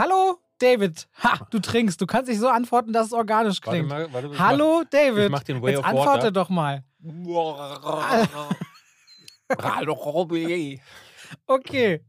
Hallo, David. Ha, du trinkst. Du kannst nicht so antworten, dass es organisch Warte klingt. mal, warte, ich Hallo, David. ich mach den Way Jetzt of antworte Water. doch mal. Hallo, Robby. Okay.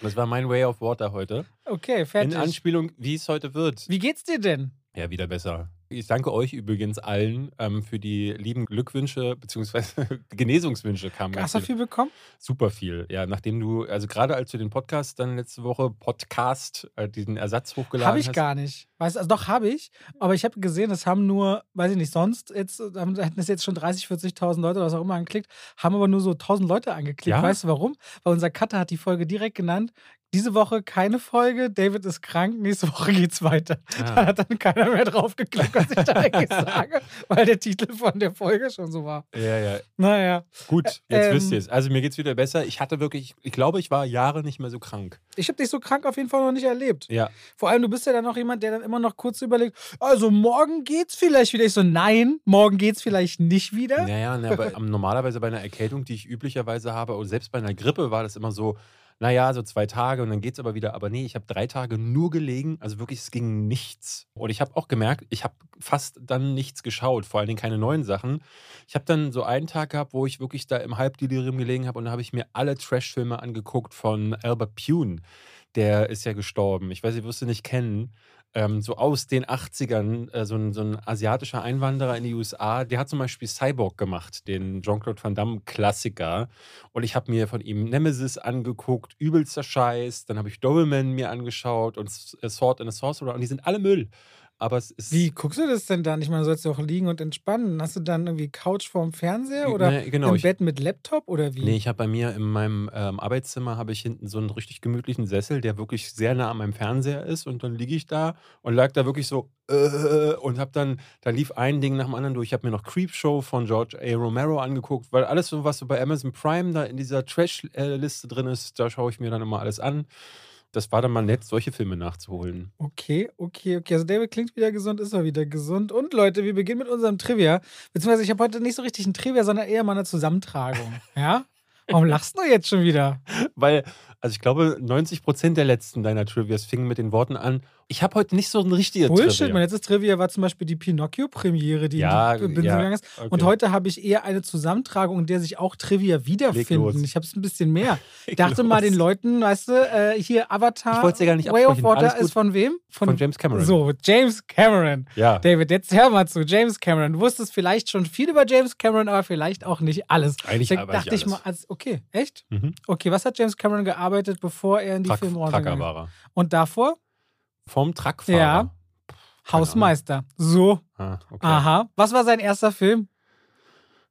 Das war mein Way of Water heute. Okay, In fertig. Anspielung, wie es heute wird. Wie geht's dir denn? Ja, wieder besser. Ich danke euch übrigens allen ähm, für die lieben Glückwünsche bzw. Genesungswünsche kamen Hast du viel bekommen? super viel. Ja, nachdem du, also gerade als du den Podcast dann letzte Woche, Podcast, äh, diesen Ersatz hochgeladen Habe ich hast. gar nicht. Weißt, also doch, habe ich. Aber ich habe gesehen, es haben nur, weiß ich nicht, sonst, jetzt haben, hätten es jetzt schon 30, 40.000 Leute oder was auch immer angeklickt, haben aber nur so 1.000 Leute angeklickt. Ja? Weißt du warum? Weil unser Cutter hat die Folge direkt genannt. Diese Woche keine Folge, David ist krank, nächste Woche geht's weiter. Ah. Da hat dann keiner mehr drauf geklickt, was ich da eigentlich sage, weil der Titel von der Folge schon so war. Ja, ja. Naja, Gut, jetzt ähm, wisst ihr es. Also mir geht's wieder besser. Ich hatte wirklich, ich glaube, ich war Jahre nicht mehr so krank. ich habe dich so krank auf jeden Fall noch nicht erlebt. Ja. Vor allem, du bist ja dann noch jemand, der dann immer noch kurz überlegt, also morgen geht's vielleicht wieder. Ich so, nein, morgen geht's vielleicht nicht wieder. Naja, na, aber normalerweise bei einer Erkältung, die ich üblicherweise habe, und selbst bei einer Grippe war das immer so, naja, so zwei Tage und dann geht's aber wieder. Aber nee, ich habe drei Tage nur gelegen. Also wirklich, es ging nichts. Und ich habe auch gemerkt, ich habe fast dann nichts geschaut, vor allen Dingen keine neuen Sachen. Ich habe dann so einen Tag gehabt, wo ich wirklich da im Halbdelirium gelegen habe und da habe ich mir alle Trash-Filme angeguckt von Albert Pune. Der ist ja gestorben. Ich weiß, ihr wirst ihn nicht kennen. Ähm, so aus den 80ern, äh, so, ein, so ein asiatischer Einwanderer in die USA, der hat zum Beispiel Cyborg gemacht, den Jean-Claude Van Damme-Klassiker. Und ich habe mir von ihm Nemesis angeguckt, übelster Scheiß. Dann habe ich Doberman mir angeschaut und äh, Sword and a Sorcerer und die sind alle Müll. Aber es ist. Wie guckst du das denn dann? Ich meine, du sollst ja auch liegen und entspannen. Hast du dann irgendwie Couch vorm Fernseher oder Nee, genau, im ich- Bett mit Laptop oder wie? Nee, ich habe bei mir in meinem ähm, Arbeitszimmer habe ich hinten so einen richtig gemütlichen Sessel, der wirklich sehr nah an meinem Fernseher ist und dann liege ich da und lag da wirklich so äh, und habe dann da lief ein Ding nach dem anderen durch. Ich habe mir noch Creepshow von George A. Romero angeguckt, weil alles so was so bei Amazon Prime da in dieser Trash-Liste drin ist, da schaue ich mir dann immer alles an. Das war dann mal nett, solche Filme nachzuholen. Okay, okay, okay. Also David klingt wieder gesund, ist er wieder gesund. Und Leute, wir beginnen mit unserem Trivia. Beziehungsweise ich habe heute nicht so richtig ein Trivia, sondern eher mal eine Zusammentragung. Ja? Warum lachst du jetzt schon wieder? Weil, also ich glaube, 90% der letzten deiner Trivias fingen mit den Worten an, ich habe heute nicht so ein richtiges Bullshit. Trivia. Mein letztes Trivia war zum Beispiel die Pinocchio-Premiere, die Ja, in die Binsen ja, gegangen ist. okay. Und heute habe ich eher eine Zusammentragung, in der sich auch Trivia wiederfinden. Ich habe es ein bisschen mehr. Ich dachte mal los. den Leuten, weißt du, äh, hier Avatar, nicht Way of Water ist von wem? Von James Cameron. So, James Cameron. Ja. David, jetzt hör mal zu. James Cameron. Du wusstest vielleicht schon viel über James Cameron, aber vielleicht auch nicht alles. Eigentlich nicht dachte ich alles. mal, als, okay, echt? Mhm. Okay, was hat James Cameron gearbeitet, bevor er in die war er. Und davor? Vom Truckfahrer. Ja. Hausmeister. So. Ah, okay. Aha. Was war sein erster Film?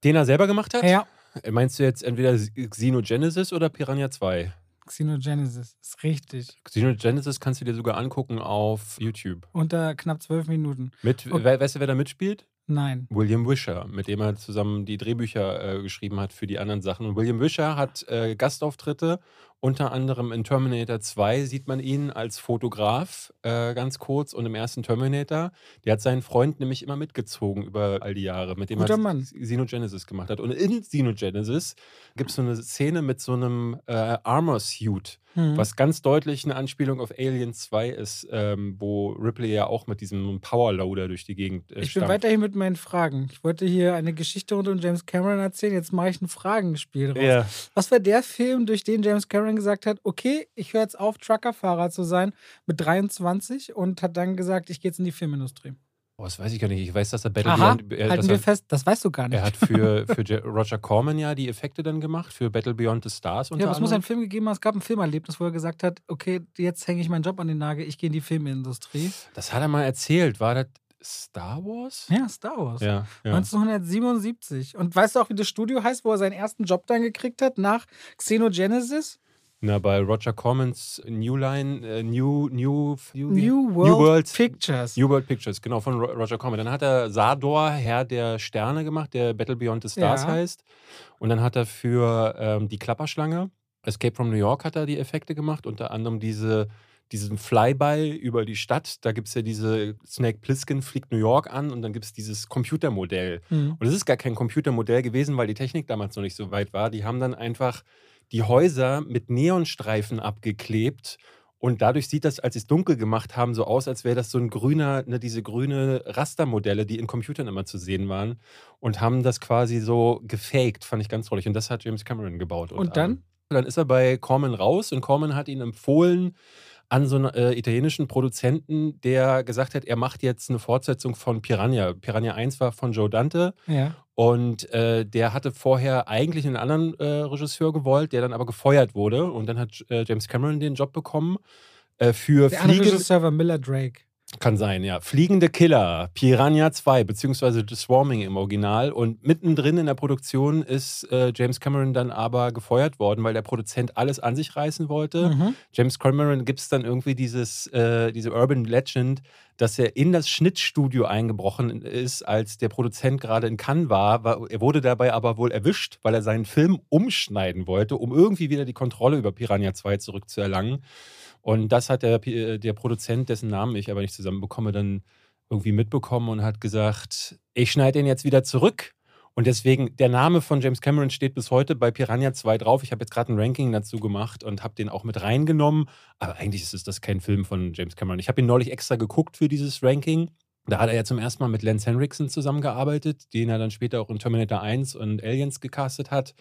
Den er selber gemacht hat? Ja. Meinst du jetzt entweder Xenogenesis oder Piranha 2? Xenogenesis. Ist richtig. Xenogenesis kannst du dir sogar angucken auf YouTube. Unter knapp zwölf Minuten. Mit, Okay. we weißt du, wer da mitspielt? Nein. William Wisher, mit dem er zusammen die Drehbücher äh, geschrieben hat für die anderen Sachen. Und William Wisher hat äh, Gastauftritte, unter anderem in Terminator 2 sieht man ihn als Fotograf äh, ganz kurz und im ersten Terminator. Der hat seinen Freund nämlich immer mitgezogen über all die Jahre, mit dem Guter er Mann. Xenogenesis gemacht hat. Und in Xenogenesis gibt es so eine Szene mit so einem äh, Armor-Suit, Hm. was ganz deutlich eine Anspielung auf Alien 2 ist, ähm, wo Ripley ja auch mit diesem Powerloader durch die Gegend äh, Ich bin stampft. weiterhin mit meinen Fragen. Ich wollte hier eine Geschichte rund um James Cameron erzählen. Jetzt mache ich ein Fragenspiel draus. Ja. Was war der Film, durch den James Cameron gesagt hat, okay, ich höre jetzt auf, Truckerfahrer zu sein mit 23 und hat dann gesagt, ich gehe jetzt in die Filmindustrie. Oh, das weiß ich gar nicht. Ich weiß, dass er Battle Beyond. Halten wir er, fest, das weißt du gar nicht. er hat für, für Roger Corman ja die Effekte dann gemacht, für Battle Beyond the Stars unter ja, aber es muss einen. Film gegeben haben. Es gab ein Filmerlebnis, wo er gesagt hat, okay, jetzt hänge ich meinen Job an den Nagel, ich gehe in die Filmindustrie. Das hat er mal erzählt. War das Star Wars? Ja, Star Wars. Ja. ja. 1977. Und weißt du auch, wie das Studio heißt, wo er seinen ersten Job dann gekriegt hat, nach Xenogenesis? Na, bei Roger Cormans New Line, äh, New, New, New, New World World Pictures. New World Pictures, genau, von Ro- Roger Corman. Dann hat er Sador, Herr der Sterne gemacht, der Battle Beyond the Stars Ja. heißt. Und dann hat er für ähm, die Klapperschlange, Escape from New York, hat er die Effekte gemacht, unter anderem diese, diesen Flyby über die Stadt. Da gibt es ja diese Snake Plissken fliegt New York an und dann gibt es dieses Computermodell. Hm. Und es ist gar kein Computermodell gewesen, weil die Technik damals noch nicht so weit war. Die haben dann einfach die Häuser mit Neonstreifen abgeklebt Und dadurch sieht das, als sie es dunkel gemacht haben, so aus, als wäre das so ein grüner, ne, diese grüne Rastermodelle, die in Computern immer zu sehen waren. Und haben das quasi so gefaked, fand ich ganz trollig. Und das hat James Cameron gebaut. Und dann? Ähm, dann ist er bei Corman raus und Corman hat ihn empfohlen an so einen äh, italienischen Produzenten, der gesagt hat, er macht jetzt eine Fortsetzung von Piranha. Piranha 1 war von Joe Dante. Ja. Und äh, der hatte vorher eigentlich einen anderen äh, Regisseur gewollt, der dann aber gefeuert wurde. Und dann hat äh, James Cameron den Job bekommen äh, für Der Fliegen. Regisseur war Miller Drake. Kann sein, ja. Fliegende Killer, Piranha 2, beziehungsweise The Swarming im Original. Und mittendrin in der Produktion ist äh, James Cameron dann aber gefeuert worden, weil der Produzent alles an sich reißen wollte. Mhm. James Cameron gibt es dann irgendwie dieses, äh, diese Urban Legend, dass er in das Schnittstudio eingebrochen ist, als der Produzent gerade in Cannes war. war. Er wurde dabei aber wohl erwischt, weil er seinen Film umschneiden wollte, um irgendwie wieder die Kontrolle über Piranha 2 zurückzuerlangen. Und das hat der, Pi- der Produzent, dessen Namen ich aber nicht zusammenbekomme, dann irgendwie mitbekommen und hat gesagt, ich schneide den jetzt wieder zurück. Und deswegen, der Name von James Cameron steht bis heute bei Piranha 2 drauf. Ich habe jetzt gerade ein Ranking dazu gemacht und habe den auch mit reingenommen. Aber eigentlich ist das kein Film von James Cameron. Ich habe ihn neulich extra geguckt für dieses Ranking. Da hat er ja zum ersten Mal mit Lance Henriksen zusammengearbeitet, den er dann später auch in Terminator 1 und Aliens gecastet hat.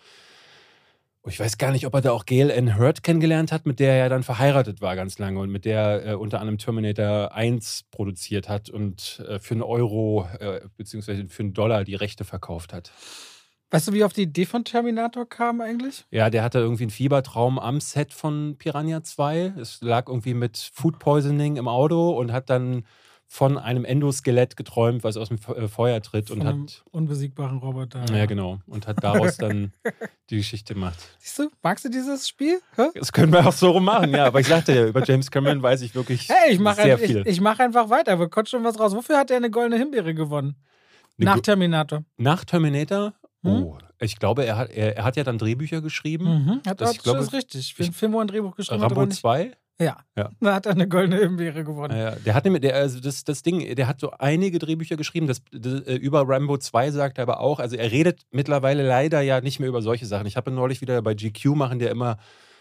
Ich weiß gar nicht, ob er da auch Gail Ann Hurd kennengelernt hat, mit der er ja dann verheiratet war ganz lange und mit der er äh, unter anderem Terminator 1 produziert hat und äh, für einen Euro äh, beziehungsweise für einen Dollar die Rechte verkauft hat. Weißt du, wie auf die Idee von Terminator kam eigentlich? Ja, der hatte irgendwie einen Fiebertraum am Set von Piranha 2. Es lag irgendwie mit Food Poisoning im Auto und hat dann von einem Endoskelett geträumt, was aus dem äh, Feuer tritt und Von einem hat. unbesiegbaren Roboter. Ja, genau. Und hat daraus dann die Geschichte gemacht. Siehst du, magst du dieses Spiel? Hä? Das können wir auch so rum machen, ja. Aber ich sagte ja, über James Cameron weiß ich wirklich Hey, ich mache sehr ich, viel. ich mach einfach weiter. Wir kommt schon was raus. Wofür hat er eine goldene Himbeere gewonnen? Eine Nach Terminator. Nach Terminator? Hm? Oh, ich glaube, er hat, er, er hat ja dann Drehbücher geschrieben. Mhm. Hat, Das- ich glaube, das ist richtig. Für ich- einen Film, wo er ein Drehbuch geschrieben hat, aber Rambo nicht. 2? Ja. Ja. Da hat er eine goldene Himbeere gewonnen. Ja, der hat nämlich, der, also das, das Ding, der hat so einige Drehbücher geschrieben. Das, das, äh, über Rambo 2 sagt er aber auch, also er redet mittlerweile leider ja nicht mehr über solche Sachen. Ich habe ihn neulich wieder bei GQ machen, der immer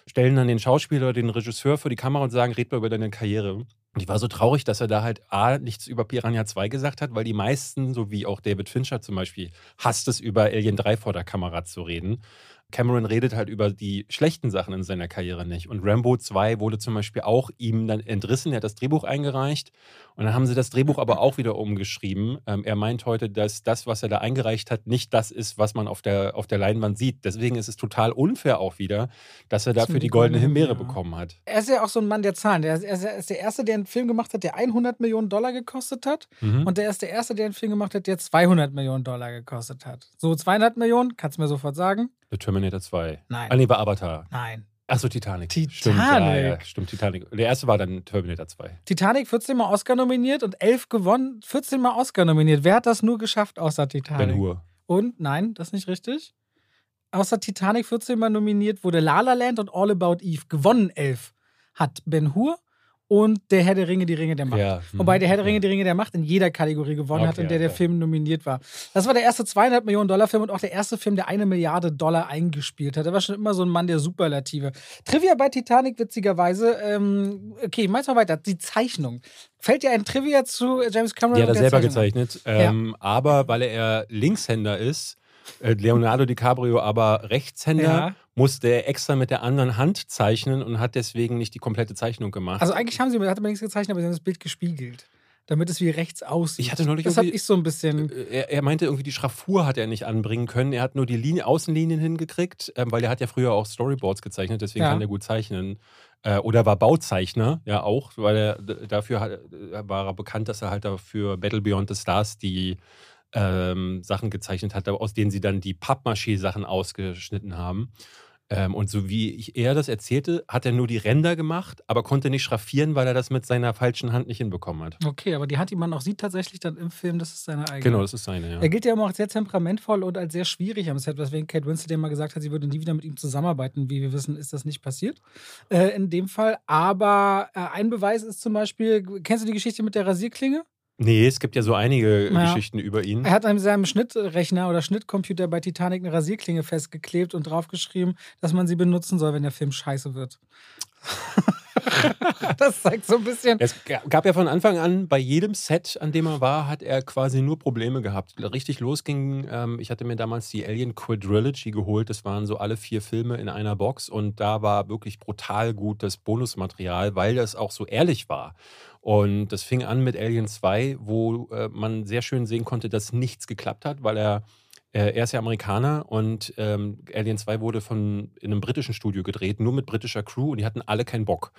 stellen dann den Schauspieler oder den Regisseur vor die Kamera und sagen, red mal über deine Karriere. Und ich war so traurig, dass er da halt A, nichts über Piranha 2 gesagt hat, weil die meisten, so wie auch David Fincher zum Beispiel, hasst es, über Alien 3 vor der Kamera zu reden. Cameron redet halt über die schlechten Sachen in seiner Karriere nicht. Und Rambo 2 wurde zum Beispiel auch ihm dann entrissen. Er hat das Drehbuch eingereicht und dann haben sie das Drehbuch aber auch wieder umgeschrieben. Ähm, er meint heute, dass das, was er da eingereicht hat, nicht das ist, was man auf der, auf der Leinwand sieht. Deswegen ist es total unfair auch wieder, dass er dafür die goldene Himbeere Himbeere- bekommen hat. Er ist ja auch so ein Mann der Zahlen. Er er ist der Erste, der einen Film gemacht hat, der 100 Millionen Dollar gekostet hat. Mhm. Und der ist der Erste, der einen Film gemacht hat, der 200 Millionen Dollar gekostet hat. So 200 Millionen, kannst du mir sofort sagen? The Terminator 2. Nein. Ah, nee, war Avatar. Nein. Achso, Titanic. Titanic. Stimmt, ja, ja, stimmt, Titanic. Der erste war dann Terminator 2. Titanic 14 Mal Oscar nominiert und 11 gewonnen, 14 Mal Oscar nominiert. Wer hat das nur geschafft außer Titanic? Ben Hur. Und nein, das ist nicht richtig. Außer Titanic 14 Mal nominiert wurde La La Land und All About Eve. Gewonnen 11 hat Ben Hur und Der Herr der Ringe, die Ringe der Macht. Ja, Wobei der Herr der. Ringe, die Ringe der Macht in jeder Kategorie gewonnen hat, Okay, in der der okay. Film nominiert war. Das war der erste 200 Millionen Dollar Film und auch der erste Film, der eine Milliarde Dollar eingespielt hat. Er war schon immer so ein Mann der Superlative. Trivia bei Titanic, witzigerweise, ähm, okay, ich mach's mal weiter. Die Zeichnung. Fällt dir ein Trivia zu James Cameron? Die hat er der selber gezeichnet. Ähm, Aber weil er Linkshänder ist, Leonardo DiCaprio aber Rechtshänder, Ja. musste er extra mit der anderen Hand zeichnen und hat deswegen nicht die komplette Zeichnung gemacht. Also eigentlich haben sie, hat man nichts gezeichnet, aber sie haben das Bild gespiegelt. Damit es wie rechts aussieht. Ich hatte neulich Das habe ich so ein bisschen. Äh, er, er meinte irgendwie, die Schraffur hat er nicht anbringen können. Er hat nur die Linie, Außenlinien hingekriegt, ähm, weil er hat ja früher auch Storyboards gezeichnet, deswegen Ja. kann er gut zeichnen. Äh, oder war Bauzeichner, ja auch, weil er dafür hat, äh, war er bekannt, dass er halt dafür Battle Beyond the Stars die ähm, Sachen gezeichnet hat, aus denen sie dann die Pappmaché-Sachen ausgeschnitten haben. Ähm, und so wie ich, er das erzählte, hat er nur die Ränder gemacht, aber konnte nicht schraffieren, weil er das mit seiner falschen Hand nicht hinbekommen hat. Okay, aber die Hand, die man auch sieht tatsächlich dann im Film, das ist seine eigene. Genau, das ist seine, ja. Er gilt ja immer auch als sehr temperamentvoll und als sehr schwierig am Set, weswegen Kate Winslet mal gesagt hat, sie würde nie wieder mit ihm zusammenarbeiten. Wie wir wissen, ist das nicht passiert äh, in dem Fall. Aber äh, ein Beweis ist zum Beispiel, kennst du die Geschichte mit der Rasierklinge? Nee, es gibt ja so einige Ja. Geschichten über ihn. Er hat an seinem Schnittrechner oder Schnittcomputer bei Titanic eine Rasierklinge festgeklebt und draufgeschrieben, dass man sie benutzen soll, wenn der Film scheiße wird. das zeigt so ein bisschen. Es gab ja von Anfang an, bei jedem Set, an dem er war, hat er quasi nur Probleme gehabt. Richtig losging, ähm, ich hatte mir damals die Alien Quadrilogy geholt. Das waren so alle vier Filme in einer Box und da war wirklich brutal gut das Bonusmaterial, weil das auch so ehrlich war. Und das fing an mit Alien 2, wo äh, man sehr schön sehen konnte, dass nichts geklappt hat, weil er äh, er ist ja Amerikaner und ähm, Alien 2 wurde von in einem britischen Studio gedreht, nur mit britischer Crew und die hatten alle keinen Bock,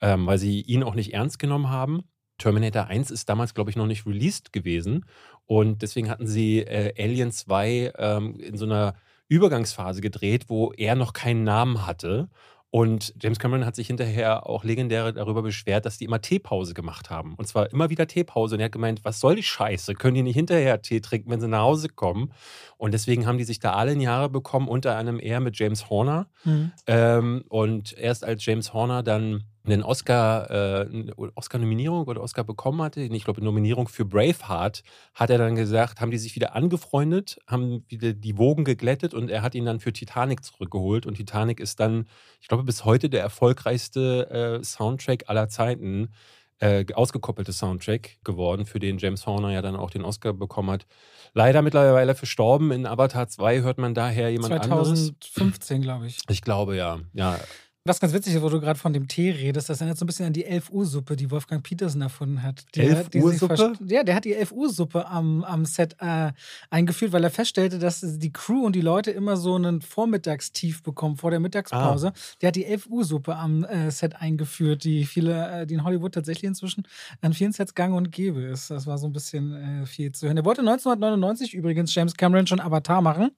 ähm, weil sie ihn auch nicht ernst genommen haben. Terminator 1 ist damals, glaube ich, noch nicht released gewesen und deswegen hatten sie äh, Alien 2 ähm, in so einer Übergangsphase gedreht, wo er noch keinen Namen hatte und James Cameron hat sich hinterher auch legendär darüber beschwert, dass die immer Teepause gemacht haben. Und zwar immer wieder Teepause. Und er hat gemeint, was soll die Scheiße? Können die nicht hinterher Tee trinken, wenn sie nach Hause kommen? Und deswegen haben die sich da alle in Jahre bekommen, unter einem eher mit James Horner. Mhm. Ähm, und erst als James Horner dann einen Oscar, äh, Oscar-Nominierung oder Oscar bekommen hatte, ich glaube Nominierung für Braveheart, hat er dann gesagt, haben die sich wieder angefreundet, haben wieder die Wogen geglättet und er hat ihn dann für Titanic zurückgeholt und Titanic ist dann, ich glaube bis heute der erfolgreichste äh, Soundtrack aller Zeiten, äh, ausgekoppelte Soundtrack geworden, für den James Horner ja dann auch den Oscar bekommen hat. Leider mittlerweile verstorben. In Avatar 2 hört man daher jemand 2015, anderes. 2015, glaube ich. Ich glaube, ja. ja. Was ganz witzig ist, wo du gerade von dem Tee redest, das erinnert so ein bisschen an die 11 Uhr Suppe, die Wolfgang Petersen erfunden hat. Die, 11 Uhr Suppe? Ja, der hat die 11 Uhr Suppe am, am Set äh, eingeführt, weil er feststellte, dass die Crew und die Leute immer so einen Vormittagstief bekommen vor der Mittagspause. Ah. Der hat die 11 Uhr Suppe am äh, Set eingeführt, die viele, äh, die in Hollywood tatsächlich inzwischen an vielen Sets gang und gäbe ist. Das war so ein bisschen äh, viel zu hören. Er wollte 1999 übrigens James Cameron schon Avatar machen,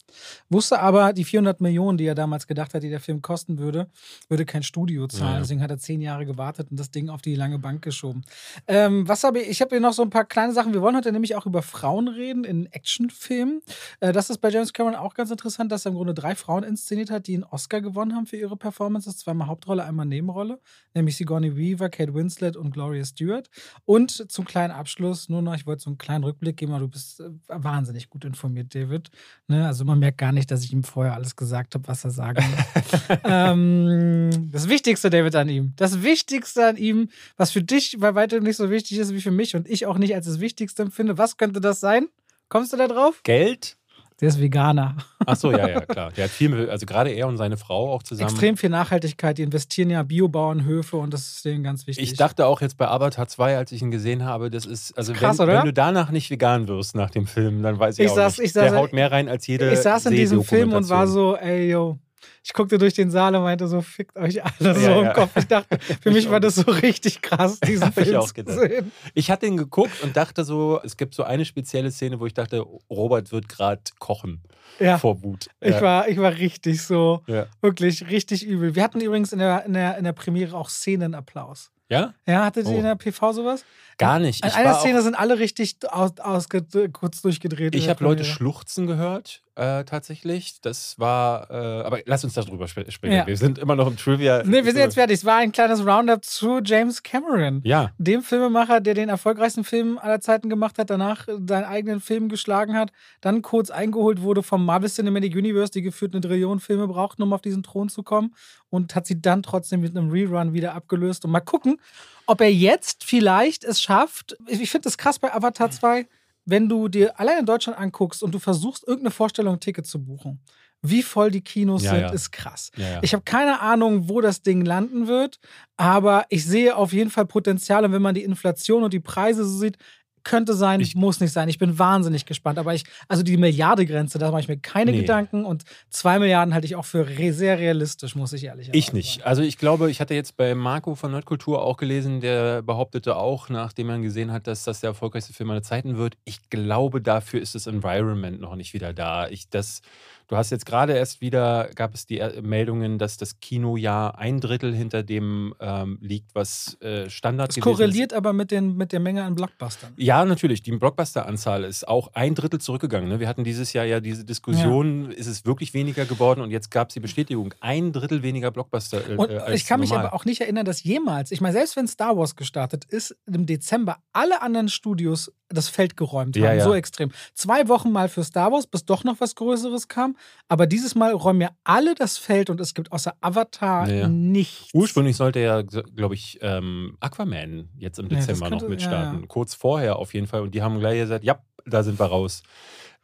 wusste aber, die 400 Millionen, die er damals gedacht hat, die der Film kosten würde, würde kein Studio zahlen. Ja. Deswegen hat er zehn Jahre gewartet und das Ding auf die lange Bank geschoben. Ähm, was habe ich? Ich habe hier noch so ein paar kleine Sachen. Wir wollen heute nämlich auch über Frauen reden in Actionfilmen. Äh, das ist bei James Cameron auch ganz interessant, dass er im Grunde drei Frauen inszeniert hat, die einen Oscar gewonnen haben für ihre Performances. Zweimal Hauptrolle, einmal Nebenrolle. Nämlich Sigourney Weaver, Kate Winslet und Gloria Stewart. Und zum kleinen Abschluss nur noch, ich wollte so einen kleinen Rückblick geben, aber du bist äh, wahnsinnig gut informiert, David. Ne? Also man merkt gar nicht, dass ich ihm vorher alles gesagt habe, was er sagen will. ähm, das Wichtigste, David, an ihm. Das Wichtigste an ihm, was für dich bei weitem nicht so wichtig ist wie für mich und ich auch nicht als das Wichtigste empfinde. Was könnte das sein? Kommst du da drauf? Geld? Der ist Veganer. Ach so, ja, ja, klar. Der hat viel, also gerade er und seine Frau auch zusammen. Extrem viel Nachhaltigkeit. Die investieren ja Biobauernhöfe und das ist denen ganz wichtig. Ich dachte auch jetzt bei Avatar 2, als ich ihn gesehen habe, das ist, also Krass, wenn, wenn, du danach nicht vegan wirst nach dem Film, dann weiß ich, ich auch saß, nicht. Ich saß, Der haut mehr rein als jede Ich saß in diesem Film und war so, ey, yo, ich guckte durch den Saal und meinte so, fickt euch alle so ja, im Kopf. Ich dachte, für mich war das so richtig krass, diesen Film ich auch zu sehen. Ich hatte ihn geguckt und dachte so, es gibt so eine spezielle Szene, wo ich dachte, Robert wird gerade kochen ja. vor Wut. Ich, war, ich war richtig so, wirklich richtig übel. Wir hatten übrigens in der, in der, in der Premiere auch Szenenapplaus. Ja? Ja, hattet ihr oh. in der PV sowas? Gar nicht. In einer Szene sind alle richtig aus, aus, kurz durchgedreht. Ich habe Leute schluchzen gehört, äh, tatsächlich. Das war, äh, aber lass uns darüber sprechen. Ja. Wir sind immer noch im Trivia. Nee, wir sind jetzt fertig. Es war ein kleines Roundup zu James Cameron. Ja. Dem Filmemacher, der den erfolgreichsten Film aller Zeiten gemacht hat, danach seinen eigenen Film geschlagen hat, dann kurz eingeholt wurde vom Marvel Cinematic Universe, die gefühlt eine Trillion Filme brauchten, um auf diesen Thron zu kommen und hat sie dann trotzdem mit einem Rerun wieder abgelöst. Und mal gucken, ob er jetzt vielleicht es schafft. Ich finde das krass bei Avatar 2, wenn du dir allein in Deutschland anguckst und du versuchst, irgendeine Vorstellung ein Ticket zu buchen. Wie voll die Kinos ja, sind, ja. ist krass. Ja, ich habe keine Ahnung, wo das Ding landen wird, aber ich sehe auf jeden Fall Potenzial. Und wenn man die Inflation und die Preise so sieht, könnte sein, ich, muss nicht sein. Ich bin wahnsinnig gespannt. Aber ich, also die Milliardegrenze, da mache ich mir keine nee. Gedanken. Und zwei Milliarden halte ich auch für re sehr realistisch, muss ich ehrlich sagen. Ich nicht. Also ich glaube, ich hatte jetzt bei Marco von Nerdkultur auch gelesen, der behauptete auch, nachdem man gesehen hat, dass das der erfolgreichste Film aller Zeiten wird. Ich glaube, dafür ist das Environment noch nicht wieder da. Ich das Du hast jetzt gerade erst wieder, gab es die äh, Meldungen, dass das Kinojahr ein Drittel hinter dem ähm, liegt, was äh, Standard das korreliert ist. aber mit, den, mit der Menge an Blockbustern. Ja, natürlich. Die Blockbuster-Anzahl ist auch ein Drittel zurückgegangen. Ne? Wir hatten dieses Jahr ja diese Diskussion, ja. ist es wirklich weniger geworden? Und jetzt gab es die Bestätigung, ein Drittel weniger Blockbuster. Äh, und ich kann normal. mich aber auch nicht erinnern, dass jemals, ich meine, selbst wenn Star Wars gestartet ist, im Dezember alle anderen Studios das Feld geräumt haben. Ja, ja. So extrem. Zwei Wochen mal für Star Wars, bis doch noch was Größeres kam. Aber dieses Mal räumen mir alle das Feld und es gibt außer Avatar Ja. nichts. Ursprünglich sollte ja, glaube ich, ähm, Aquaman jetzt im Ja, Dezember könnte- noch mitstarten. ja, ja. Kurz vorher auf jeden Fall. Und die haben gleich gesagt, ja, da sind wir raus.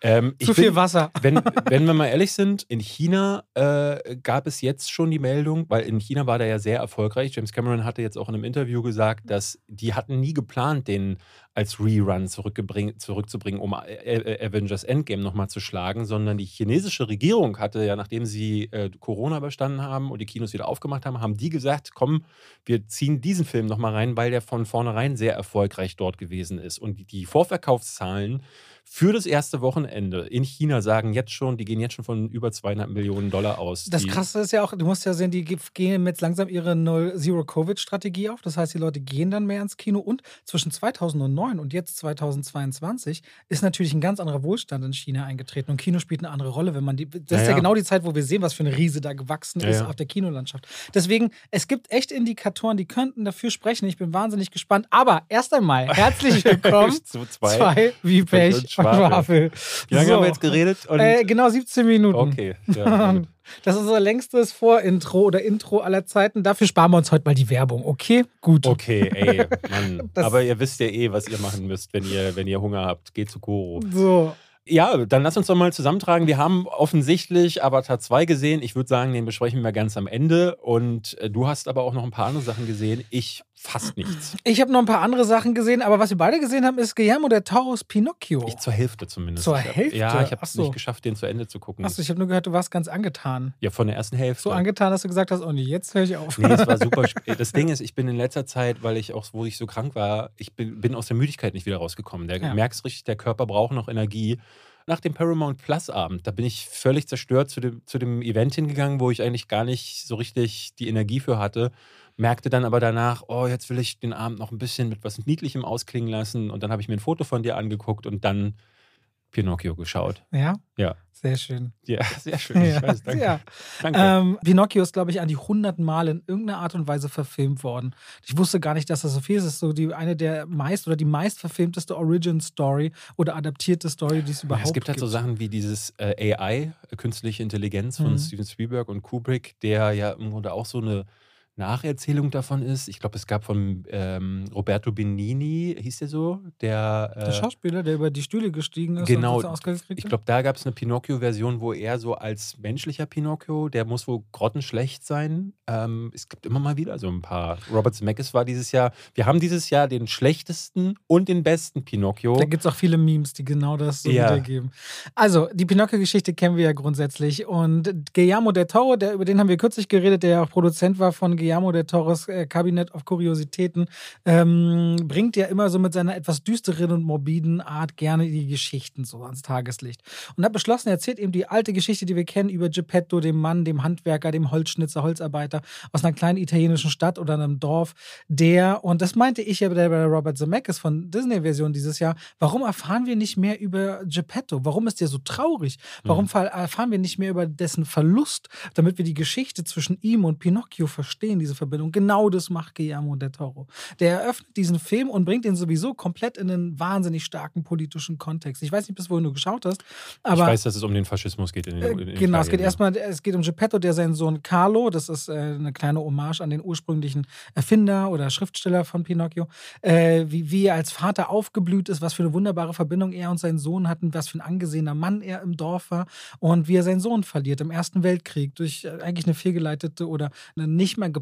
Ähm, Zu bin- viel Wasser. wenn, wenn wir mal ehrlich sind, in China äh, gab es jetzt schon die Meldung, weil in China war der ja sehr erfolgreich. James Cameron hatte jetzt auch in einem Interview gesagt, dass die hatten nie geplant, den als Rerun zurückzubringen, um A- A- Avengers Endgame nochmal zu schlagen, sondern die chinesische Regierung hatte ja, nachdem sie äh, Corona überstanden haben und die Kinos wieder aufgemacht haben, haben die gesagt, komm, wir ziehen diesen Film nochmal rein, weil der von vornherein sehr erfolgreich dort gewesen ist. Und die Vorverkaufszahlen für das erste Wochenende in China sagen jetzt schon, die gehen jetzt schon von über 200 Millionen Dollar aus. Das Krasse ist ja auch, du musst ja sehen, die ge- gehen jetzt langsam ihre Null-Zero-Covid-Strategie auf. Das heißt, die Leute gehen dann mehr ins Kino. Und zwischen 2009 und jetzt 2022 ist natürlich ein ganz anderer Wohlstand in China eingetreten. Und Kino spielt eine andere Rolle, wenn man die. Das ist Ja, ja genau die Zeit, wo wir sehen, was für eine Riese da gewachsen Ja, ist auf der Kinolandschaft. Deswegen, es gibt echt Indikatoren, die könnten dafür sprechen. Ich bin wahnsinnig gespannt. Aber erst einmal herzlich willkommen. zu zwei. Zwei wie Pech Schwafel. Schwafel. Wie lange So. haben wir jetzt geredet? Äh, genau 17 Minuten. okay. Ja. Das ist unser längstes Vorintro oder Intro aller Zeiten. Dafür sparen wir uns heute mal die Werbung. Okay? Gut. okay, ey, Mann. Das- Aber ihr wisst ja eh, was ihr machen müsst, wenn ihr, wenn ihr Hunger habt. Geht zu Koro. So. Ja, dann lass uns doch mal zusammentragen. Wir haben offensichtlich Avatar 2 gesehen. Ich würde sagen, den besprechen wir ganz am Ende. Und äh, du hast aber auch noch ein paar andere Sachen gesehen. Ich fast nichts. Ich habe noch ein paar andere Sachen gesehen, aber was wir beide gesehen haben, ist Guillermo der Taurus Pinocchio. Ich zur Hälfte zumindest. Zur Hälfte? Ja, ich habe es so. nicht geschafft, den zu Ende zu gucken. Achso, ich habe nur gehört, du warst ganz angetan. ja, von der ersten Hälfte. So angetan, dass du gesagt hast, oh nee, jetzt höre ich auf. Nee, es war super. Das Ding ist, ich bin in letzter Zeit, weil ich auch, wo ich so krank war, ich bin, bin aus der Müdigkeit nicht wieder rausgekommen. Der Ja. merkst richtig, der Körper braucht noch Energie. Nach dem Paramount Plus Abend, da bin ich völlig zerstört zu dem, zu dem Event hingegangen, wo ich eigentlich gar nicht so richtig die Energie für hatte. Merkte dann aber danach, oh, jetzt will ich den Abend noch ein bisschen mit was Niedlichem ausklingen lassen. Und dann habe ich mir ein Foto von dir angeguckt und dann Pinocchio geschaut. Ja? Ja. Sehr schön. Ja, sehr schön. Ich Ja, weiß, danke. ja. danke. Ähm, Pinocchio ist, glaube ich, an die 100 Mal in irgendeiner Art und Weise verfilmt worden. Ich wusste gar nicht, dass das so viel ist. Es ist so die, eine der meist oder die meist verfilmteste Origin-Story oder adaptierte Story, die es Ja, überhaupt es gibt halt so Sachen wie dieses äh, AI, äh, künstliche Intelligenz von Mhm. Steven Spielberg und Kubrick, der ja im Grunde auch so eine Nacherzählung davon ist. Ich glaube, es gab von ähm, Roberto Benini, hieß der so? Der, Der äh, Schauspieler, der über die Stühle gestiegen ist Genau, und Oscar gekriegt ich glaube, da gab es eine Pinocchio-Version, wo er so als menschlicher Pinocchio, der muss wohl grottenschlecht sein. Ähm, es gibt immer mal wieder so ein paar. Robert Zemeckis war dieses Jahr, wir haben dieses Jahr den schlechtesten und den besten Pinocchio. Da gibt es auch viele Memes, die genau das so Ja. wiedergeben. Also, die Pinocchio-Geschichte kennen wir ja grundsätzlich. Und Guillermo del Toro, der, über den haben wir kürzlich geredet, der ja auch Produzent war von Guillermo del Toros äh, Cabinet of Kuriositäten, ähm, bringt ja immer so mit seiner etwas düsteren und morbiden Art gerne die Geschichten so ans Tageslicht. Und hat beschlossen, er erzählt eben die alte Geschichte, die wir kennen, über Geppetto, dem Mann, dem Handwerker, dem Holzschnitzer, Holzarbeiter aus einer kleinen italienischen Stadt oder einem Dorf, der, und das meinte ich ja bei der Robert Zemeckis von Disney-Version dieses Jahr, warum erfahren wir nicht mehr über Geppetto? Warum ist der so traurig? Warum Mhm. erfahren wir nicht mehr über dessen Verlust, damit wir die Geschichte zwischen ihm und Pinocchio verstehen, diese Verbindung? Genau das macht Guillermo del Toro. Der eröffnet diesen Film und bringt ihn sowieso komplett in einen wahnsinnig starken politischen Kontext. Ich weiß nicht, bis wohin du geschaut hast, aber ich weiß, dass es um den Faschismus geht. In den, in äh, den Genau, es geht Italien, erstmal, es geht um Geppetto, der seinen Sohn Carlo, das ist äh, eine kleine Hommage an den ursprünglichen Erfinder oder Schriftsteller von Pinocchio, äh, wie, wie er als Vater aufgeblüht ist, was für eine wunderbare Verbindung er und sein Sohn hatten, was für ein angesehener Mann er im Dorf war und wie er seinen Sohn verliert im Ersten Weltkrieg durch eigentlich eine fehlgeleitete oder eine nicht mehr geplante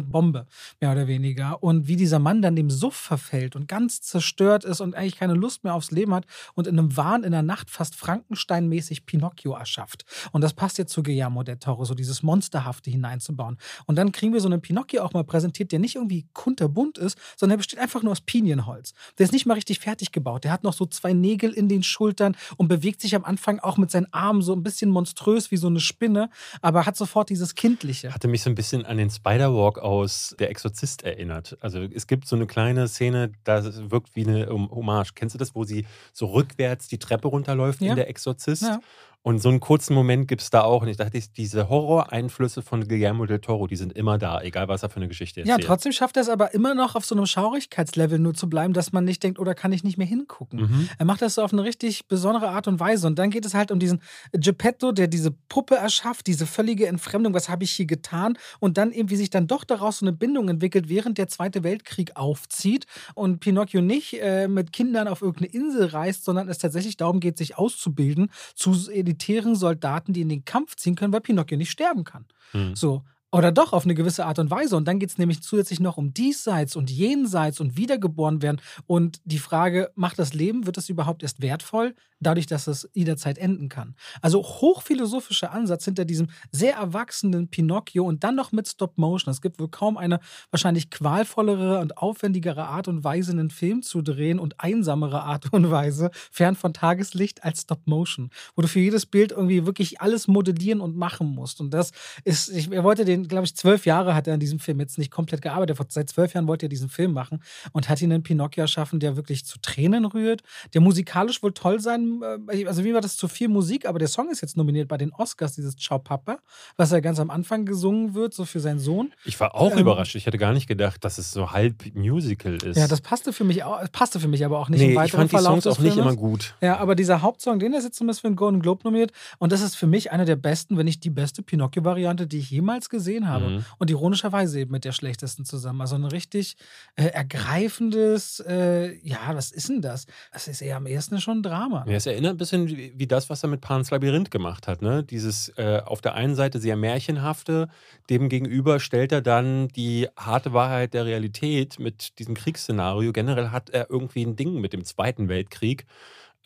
Bombe, mehr oder weniger. Und wie dieser Mann dann dem Suff verfällt und ganz zerstört ist und eigentlich keine Lust mehr aufs Leben hat und in einem Wahn in der Nacht fast Frankenstein-mäßig Pinocchio erschafft. Und das passt jetzt zu Guillermo del Toro, so dieses Monsterhafte hineinzubauen. Und dann kriegen wir so einen Pinocchio auch mal präsentiert, der nicht irgendwie kunterbunt ist, sondern der besteht einfach nur aus Pinienholz. Der ist nicht mal richtig fertig gebaut. Der hat noch so zwei Nägel in den Schultern und bewegt sich am Anfang auch mit seinen Armen so ein bisschen monströs wie so eine Spinne, aber hat sofort dieses Kindliche. Hatte mich so ein bisschen an den Spider-Walk aus Der Exorzist erinnert. Also es gibt so eine kleine Szene, da wirkt wie eine Hommage. Kennst du das, wo sie so rückwärts die Treppe runterläuft Ja. in Der Exorzist? Ja. Und so einen kurzen Moment gibt es da auch. Und ich dachte, diese Horror-Einflüsse von Guillermo del Toro, die sind immer da, egal was er für eine Geschichte erzählt. Ja, trotzdem schafft er es aber immer noch auf so einem Schaurigkeitslevel nur zu bleiben, dass man nicht denkt, oder oh, kann ich nicht mehr hingucken. Mhm. Er macht das so auf eine richtig besondere Art und Weise. Und dann geht es halt um diesen Geppetto, der diese Puppe erschafft, diese völlige Entfremdung, was habe ich hier getan? Und dann eben, wie sich dann doch daraus so eine Bindung entwickelt, während der Zweite Weltkrieg aufzieht und Pinocchio nicht äh, mit Kindern auf irgendeine Insel reist, sondern es tatsächlich darum geht, sich auszubilden zu elitären Soldaten, die in den Kampf ziehen können, weil Pinocchio nicht sterben kann. Mhm. So. Oder doch auf eine gewisse Art und Weise. Und dann geht es nämlich zusätzlich noch um Diesseits und Jenseits und Wiedergeboren werden. Und die Frage, macht das Leben, wird es überhaupt erst wertvoll, dadurch, dass es jederzeit enden kann? Also hochphilosophischer Ansatz hinter diesem sehr erwachsenen Pinocchio und dann noch mit Stop Motion. Es gibt wohl kaum eine wahrscheinlich qualvollere und aufwendigere Art und Weise, einen Film zu drehen und einsamere Art und Weise, fern von Tageslicht, als Stop Motion. Wo du für jedes Bild irgendwie wirklich alles modellieren und machen musst. Und das ist, ich, wollte den glaube ich, zwölf Jahre hat er an diesem Film jetzt nicht komplett gearbeitet. Seit zwölf Jahren wollte er diesen Film machen und hat ihn einen Pinocchio erschaffen, der wirklich zu Tränen rührt, der musikalisch wohl toll sein, äh, also wie war das zu viel Musik, aber der Song ist jetzt nominiert bei den Oscars, dieses Ciao Papa, was ja ganz am Anfang gesungen wird, so für seinen Sohn. Ich war auch ähm, überrascht. Ich hätte gar nicht gedacht, dass es so halb Musical ist. Ja, das passte für mich auch, passte für mich aber auch nicht nee, im weiteren ich fand Verlauf die Songs auch nicht immer gut. Ja, aber dieser Hauptsong, den ist jetzt zumindest für den Golden Globe nominiert und das ist für mich einer der besten, wenn nicht die beste Pinocchio-Variante, die ich jemals gesehen habe. Mhm. Und ironischerweise eben mit der schlechtesten zusammen. Also ein richtig äh, ergreifendes, äh, ja, was ist denn das? Das ist eher am ehesten schon ein Drama. Ja, es erinnert ein bisschen wie, wie das, was er mit Pans Labyrinth gemacht hat. Ne? Dieses äh, auf der einen Seite sehr märchenhafte, dem gegenüber stellt er dann die harte Wahrheit der Realität mit diesem Kriegsszenario. Generell hat er irgendwie ein Ding mit dem Zweiten Weltkrieg.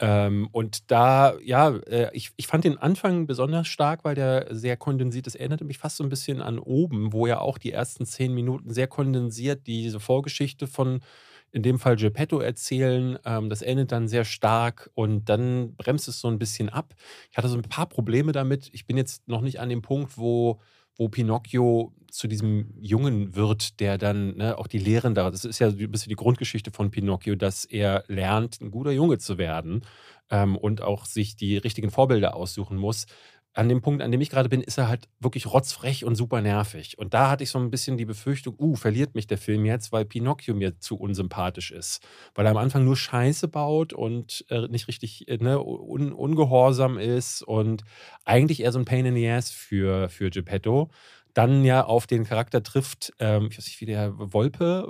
Ähm, und da, ja, äh, ich, ich fand den Anfang besonders stark, weil der sehr kondensiert ist. Erinnerte mich fast so ein bisschen an oben, wo ja auch die ersten zehn Minuten sehr kondensiert diese Vorgeschichte von, in dem Fall Geppetto erzählen. Ähm, das endet dann sehr stark und dann bremst es so ein bisschen ab. Ich hatte so ein paar Probleme damit. Ich bin jetzt noch nicht an dem Punkt, wo wo Pinocchio zu diesem Jungen wird, der dann ne, auch die Lehren da, das ist ja ein bisschen die Grundgeschichte von Pinocchio, dass er lernt, ein guter Junge zu werden ähm, und auch sich die richtigen Vorbilder aussuchen muss an dem Punkt, an dem ich gerade bin, ist er halt wirklich rotzfrech und super nervig. Und da hatte ich so ein bisschen die Befürchtung, uh, verliert mich der Film jetzt, weil Pinocchio mir zu unsympathisch ist. Weil er am Anfang nur Scheiße baut und äh, nicht richtig äh, ne, un ungehorsam ist und eigentlich eher so ein Pain in the Ass für, für Geppetto dann ja auf den Charakter trifft, ähm, ich weiß nicht, wie der Wolpe.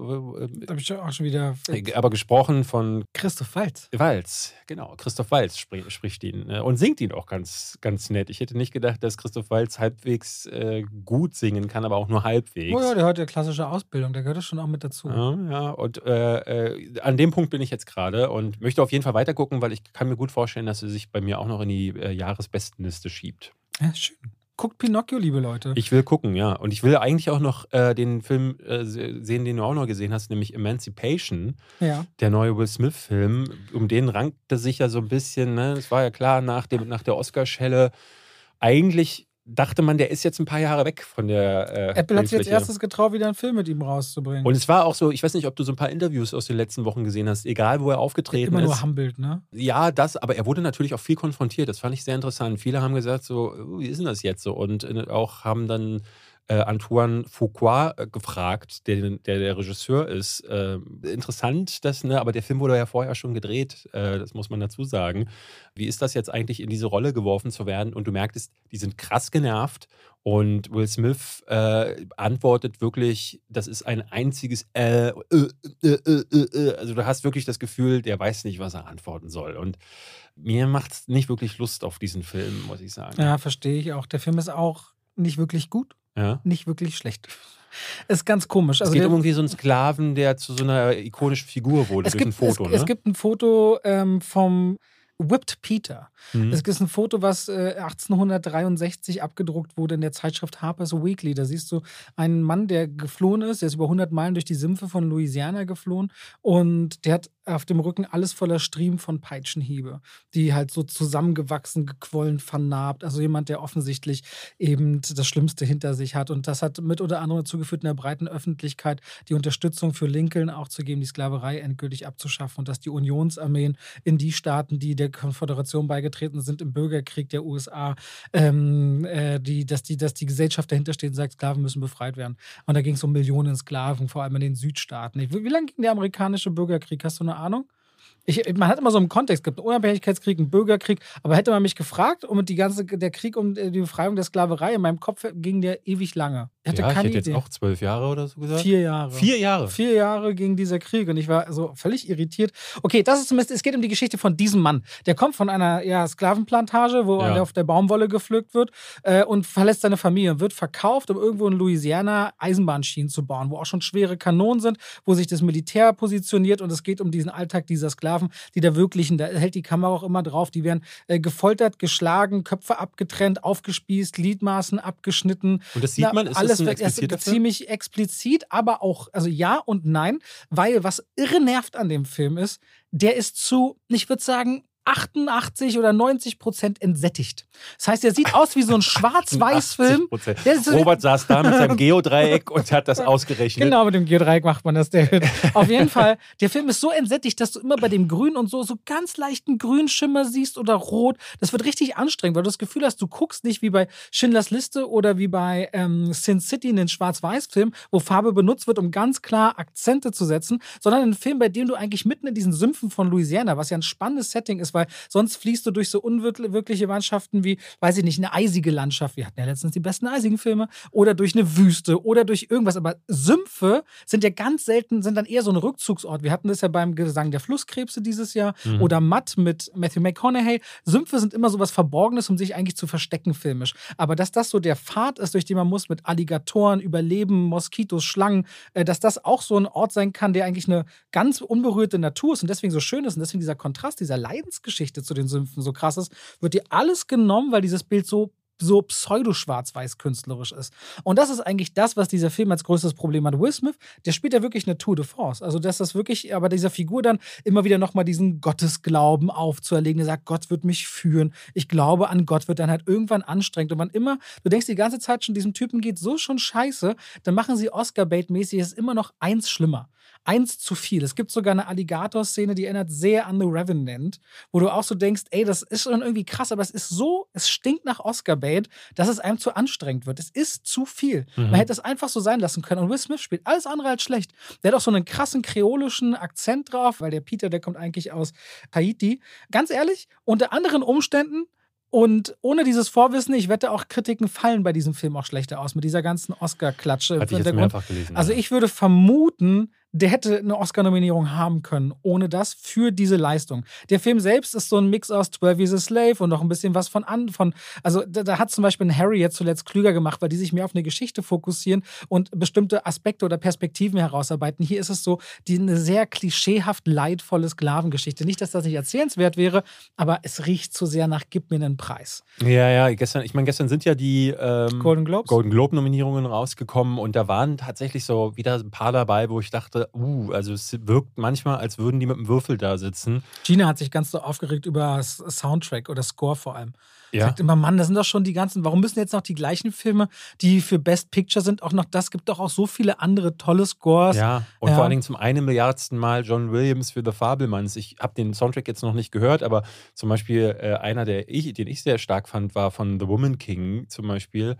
Da habe ich auch schon wieder. Äh, aber gesprochen von. Christoph Walz. Walz, genau. Christoph Walz spricht, spricht ihn äh, und singt ihn auch ganz, ganz nett. Ich hätte nicht gedacht, dass Christoph Walz halbwegs äh, gut singen kann, aber auch nur halbwegs. Oh ja, der hat ja klassische Ausbildung, der gehört schon auch mit dazu. Ja, ja. und äh, äh, an dem Punkt bin ich jetzt gerade und möchte auf jeden Fall weitergucken, weil ich kann mir gut vorstellen, dass er sich bei mir auch noch in die äh, Jahresbestenliste schiebt. Ja, schön. Guckt Pinocchio, liebe Leute. Ich will gucken, ja. Und ich will eigentlich auch noch äh, den Film äh, sehen, den du auch noch gesehen hast, nämlich Emancipation. Ja. Der neue Will Smith-Film. Um den rankte sich ja so ein bisschen, ne? Es war ja klar nach, dem, nach der Oscarschelle. Eigentlich dachte man, der ist jetzt ein paar Jahre weg von der. Äh, Apple hat sich als erstes getraut, wieder einen Film mit ihm rauszubringen. Und es war auch so, ich weiß nicht, ob du so ein paar Interviews aus den letzten Wochen gesehen hast, egal wo er aufgetreten Immer ist. Immer nur Humbled, ne? Ja, das, aber er wurde natürlich auch viel konfrontiert. Das fand ich sehr interessant. Viele haben gesagt, so, wie ist denn das jetzt so? Und äh, auch haben dann äh, Antoine Fuqua äh, gefragt, der, der, der Regisseur ist. Äh, interessant, das, ne? aber der Film wurde ja vorher schon gedreht, äh, das muss man dazu sagen. Wie ist das jetzt eigentlich in diese Rolle geworfen zu werden? Und du merktest, die sind krass genervt und Will Smith äh, antwortet wirklich, das ist ein einziges äh, äh, äh, äh, äh Also du hast wirklich das Gefühl, der weiß nicht, was er antworten soll. Und mir macht es nicht wirklich Lust auf diesen Film, muss ich sagen. Ja, verstehe ich auch. Der Film ist auch nicht wirklich gut ja. nicht wirklich schlecht. Ist ganz komisch. Also es geht irgendwie so einen Sklaven, der zu so einer ikonischen Figur wurde durch gibt, ein Foto. Es, ne? es gibt ein Foto ähm, vom Whipped Peter. Mhm. Es ist ein Foto, was äh, 1863 abgedruckt wurde in der Zeitschrift Harper's Weekly. Da siehst du einen Mann, der geflohen ist. Der ist über 100 Meilen durch die Sümpfe von Louisiana geflohen und der hat auf dem Rücken alles voller Striemen von Peitschenhiebe, die halt so zusammengewachsen, gequollen, vernarbt. Also jemand, der offensichtlich eben das Schlimmste hinter sich hat. Und das hat mit unter anderem dazu geführt, in der breiten Öffentlichkeit die Unterstützung für Lincoln auch zu geben, die Sklaverei endgültig abzuschaffen und dass die Unionsarmeen in die Staaten, die der der Konföderation beigetreten sind im Bürgerkrieg der USA, ähm, äh, die, dass, die, dass die Gesellschaft dahinter steht und sagt, Sklaven müssen befreit werden. Und da ging es um Millionen Sklaven, vor allem in den Südstaaten. Wie, wie lange ging der amerikanische Bürgerkrieg? Hast du eine Ahnung? Ich, man hat immer so einen Kontext, es gibt einen Unabhängigkeitskrieg, einen Bürgerkrieg, aber hätte man mich gefragt, um die ganze, der Krieg um die Befreiung der Sklaverei, in meinem Kopf ging der ewig lange. Ich hatte ja, keine ich hätte Idee. jetzt auch zwölf Jahre oder so gesagt. Vier Jahre. Vier Jahre. Vier Jahre ging dieser Krieg und ich war so völlig irritiert. Okay, das ist zumindest, es geht um die Geschichte von diesem Mann. Der kommt von einer ja, Sklavenplantage, wo ja. er auf der Baumwolle gepflückt wird äh, und verlässt seine Familie und wird verkauft, um irgendwo in Louisiana Eisenbahnschienen zu bauen, wo auch schon schwere Kanonen sind, wo sich das Militär positioniert und es geht um diesen Alltag dieser Sklaven, die da wirklich, da hält die Kamera auch immer drauf, die werden äh, gefoltert, geschlagen, Köpfe abgetrennt, aufgespießt, Gliedmaßen abgeschnitten. Und das sieht man, ist alles das ein expliziter Film? ziemlich explizit, aber auch, also ja und nein, weil was irre nervt an dem Film ist, der ist zu, ich würde sagen, 88 oder 90 Prozent entsättigt. Das heißt, er sieht aus wie so ein Schwarz-Weiß-Film. Robert saß da mit seinem Geodreieck und hat das ausgerechnet. Genau, mit dem Geodreieck macht man das. David. Auf jeden Fall, der Film ist so entsättigt, dass du immer bei dem Grün und so, so ganz leichten Grünschimmer siehst oder Rot. Das wird richtig anstrengend, weil du das Gefühl hast, du guckst nicht wie bei Schindlers Liste oder wie bei ähm, Sin City in den Schwarz-Weiß-Film, wo Farbe benutzt wird, um ganz klar Akzente zu setzen, sondern ein Film, bei dem du eigentlich mitten in diesen Sümpfen von Louisiana, was ja ein spannendes Setting ist, weil sonst fließt du durch so unwirkliche Landschaften wie, weiß ich nicht, eine eisige Landschaft. Wir hatten ja letztens die besten eisigen Filme. Oder durch eine Wüste oder durch irgendwas. Aber Sümpfe sind ja ganz selten, sind dann eher so ein Rückzugsort. Wir hatten das ja beim Gesang der Flusskrebse dieses Jahr mhm. oder Matt mit Matthew McConaughey. Sümpfe sind immer so was Verborgenes, um sich eigentlich zu verstecken filmisch. Aber dass das so der Pfad ist, durch den man muss mit Alligatoren, Überleben, Moskitos, Schlangen, äh, dass das auch so ein Ort sein kann, der eigentlich eine ganz unberührte Natur ist und deswegen so schön ist und deswegen dieser Kontrast, dieser Leidensgeschichte zu den Sümpfen so krass ist, wird dir alles genommen, weil dieses Bild so so pseudo-schwarz-weiß künstlerisch ist. Und das ist eigentlich das, was dieser Film als größtes Problem hat. Will Smith, der spielt ja wirklich eine Tour de Force. Also, dass das wirklich, aber dieser Figur dann immer wieder nochmal diesen Gottesglauben aufzuerlegen, der sagt, Gott wird mich führen. Ich glaube an Gott, wird dann halt irgendwann anstrengend. Und man immer, du denkst die ganze Zeit schon, diesem Typen geht so schon scheiße, dann machen sie Oscar-Bait-mäßig, ist immer noch eins schlimmer eins zu viel. Es gibt sogar eine Alligator-Szene, die erinnert sehr an The Revenant, wo du auch so denkst, ey, das ist schon irgendwie krass, aber es ist so, es stinkt nach Oscar-Bait, dass es einem zu anstrengend wird. Es ist zu viel. Mhm. Man hätte es einfach so sein lassen können. Und Will Smith spielt alles andere als schlecht. Der hat auch so einen krassen kreolischen Akzent drauf, weil der Peter, der kommt eigentlich aus Haiti. Ganz ehrlich, unter anderen Umständen und ohne dieses Vorwissen, ich wette auch Kritiken fallen bei diesem Film auch schlechter aus mit dieser ganzen Oscar-Klatsche. Hatte ich jetzt mehrfach gelesen. Also ich würde vermuten, der hätte eine Oscar-Nominierung haben können, ohne das, für diese Leistung. Der Film selbst ist so ein Mix aus 12 Years a Slave und noch ein bisschen was von an, von, also da, da hat zum Beispiel ein Harry jetzt zuletzt klüger gemacht, weil die sich mehr auf eine Geschichte fokussieren und bestimmte Aspekte oder Perspektiven herausarbeiten. Hier ist es so, die eine sehr klischeehaft leidvolle Sklavengeschichte. Nicht, dass das nicht erzählenswert wäre, aber es riecht zu sehr nach Gib mir einen Preis. Ja, ja, gestern, ich meine, gestern sind ja die ähm, Golden Globes. Golden Globe-Nominierungen rausgekommen und da waren tatsächlich so wieder ein paar dabei, wo ich dachte, uh, also es wirkt manchmal, als würden die mit einem Würfel da sitzen. Gina hat sich ganz so aufgeregt über Soundtrack oder Score vor allem. Ja. Sagt immer, Mann, das sind doch schon die ganzen, warum müssen jetzt noch die gleichen Filme, die für Best Picture sind, auch noch das? Gibt doch auch so viele andere tolle Scores. Ja, und ja. vor allen Dingen zum einen Milliardsten Mal John Williams für The Fabelmanns. Ich habe den Soundtrack jetzt noch nicht gehört, aber zum Beispiel äh, einer, der ich, den ich sehr stark fand, war von The Woman King zum Beispiel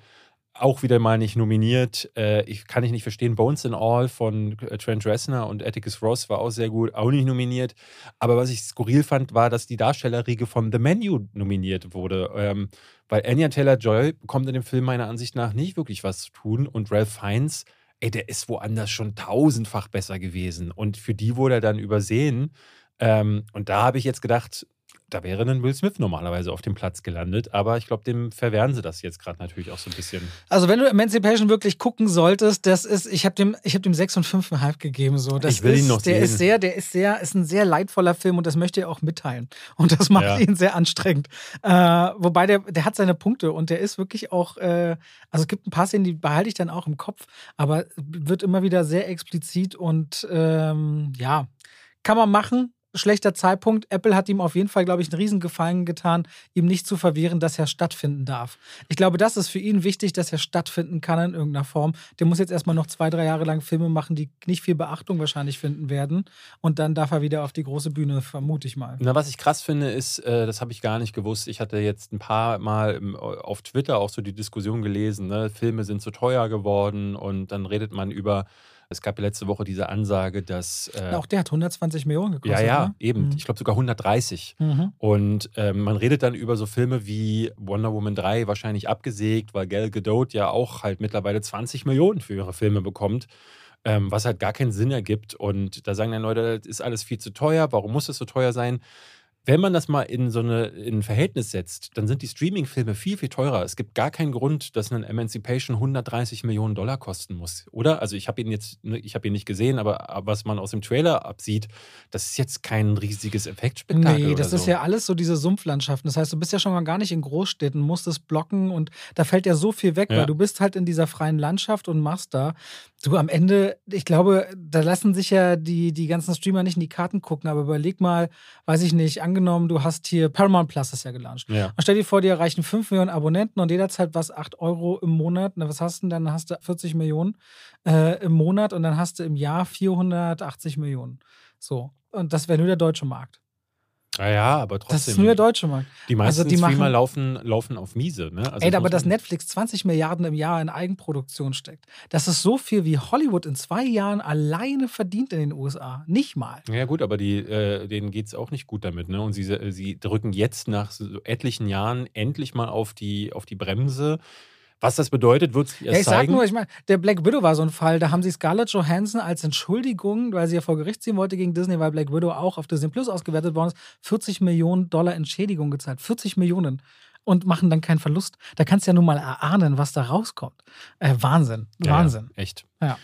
auch wieder mal nicht nominiert. Äh, ich kann ich nicht verstehen. Bones in All von äh, Trent Reznor und Atticus Ross war auch sehr gut, auch nicht nominiert. Aber was ich skurril fand, war, dass die Darstellerriege von The Menu nominiert wurde. Ähm, weil Anya Taylor-Joy bekommt in dem Film meiner Ansicht nach nicht wirklich was zu tun und Ralph Fiennes, ey, der ist woanders schon tausendfach besser gewesen. Und für die wurde er dann übersehen. Ähm, und da habe ich jetzt gedacht, da wäre dann Will Smith normalerweise auf dem Platz gelandet, aber ich glaube, dem verwehren sie das jetzt gerade natürlich auch so ein bisschen. Also wenn du Emancipation wirklich gucken solltest, das ist, ich habe dem, ich habe dem 6 und 5,5 gegeben. So. Das ich will ist, ihn noch der sehen. ist sehr, der ist sehr, ist ein sehr leidvoller Film und das möchte er auch mitteilen. Und das macht ja. ihn sehr anstrengend. Äh, wobei der, der hat seine Punkte und der ist wirklich auch, äh, also es gibt ein paar Szenen, die behalte ich dann auch im Kopf, aber wird immer wieder sehr explizit und ähm, ja, kann man machen schlechter Zeitpunkt. Apple hat ihm auf jeden Fall, glaube ich, einen Riesengefallen getan, ihm nicht zu verwehren, dass er stattfinden darf. Ich glaube, das ist für ihn wichtig, dass er stattfinden kann in irgendeiner Form. Der muss jetzt erstmal noch zwei, drei Jahre lang Filme machen, die nicht viel Beachtung wahrscheinlich finden werden. Und dann darf er wieder auf die große Bühne, vermute ich mal. Na, was ich krass finde, ist, äh, das habe ich gar nicht gewusst. Ich hatte jetzt ein paar Mal auf Twitter auch so die Diskussion gelesen, ne? Filme sind zu teuer geworden und dann redet man über es gab ja letzte Woche diese Ansage, dass. Äh, auch der hat 120 Millionen gekostet. Ja, ja, ne? eben. Mhm. Ich glaube sogar 130. Mhm. Und äh, man redet dann über so Filme wie Wonder Woman 3 wahrscheinlich abgesägt, weil Gal Gadot ja auch halt mittlerweile 20 Millionen für ihre Filme bekommt. Ähm, was halt gar keinen Sinn ergibt. Und da sagen dann Leute, das ist alles viel zu teuer. Warum muss es so teuer sein? Wenn man das mal in so eine, in ein Verhältnis setzt, dann sind die Streaming-Filme viel, viel teurer. Es gibt gar keinen Grund, dass ein Emancipation 130 Millionen Dollar kosten muss, oder? Also ich habe ihn jetzt, ne, ich habe ihn nicht gesehen, aber was man aus dem Trailer absieht, das ist jetzt kein riesiges Effektspektakel. Nee, das ist ja alles so diese Sumpflandschaften. Das heißt, du bist ja schon mal gar nicht in Großstädten, musst es blocken und da fällt ja so viel weg, ja. weil du bist halt in dieser freien Landschaft und machst da. Du am Ende, ich glaube, da lassen sich ja die, die ganzen Streamer nicht in die Karten gucken, aber überleg mal, weiß ich nicht, angenommen, du hast hier Paramount Plus ist ja gelauncht. Ja. Und stell dir vor, dir erreichen 5 Millionen Abonnenten und jederzeit was 8 Euro im Monat. Na, was hast du denn? Dann hast du 40 Millionen äh, im Monat und dann hast du im Jahr 480 Millionen. So. Und das wäre nur der deutsche Markt. Ja, ja, aber trotzdem. Das ist nur der deutsche Markt. Die meisten also die Streamer machen, laufen, laufen auf Miese. Ne? Also ey, aber dass Netflix 20 Milliarden im Jahr in Eigenproduktion steckt, das ist so viel, wie Hollywood in zwei Jahren alleine verdient in den USA. Nicht mal. Ja, gut, aber die, äh, denen geht es auch nicht gut damit. Ne? Und sie, sie drücken jetzt nach so etlichen Jahren endlich mal auf die, auf die Bremse. Was das bedeutet, wird es erst ja, ich zeigen. sag nur, ich meine, der Black Widow war so ein Fall. Da haben sie Scarlett Johansson als Entschuldigung, weil sie ja vor Gericht ziehen wollte gegen Disney, weil Black Widow auch auf Disney Plus ausgewertet worden ist, 40 Millionen Dollar Entschädigung gezahlt. 40 Millionen. Und machen dann keinen Verlust. Da kannst du ja nun mal erahnen, was da rauskommt. Äh, Wahnsinn. Wahnsinn. Ja, echt. Ja.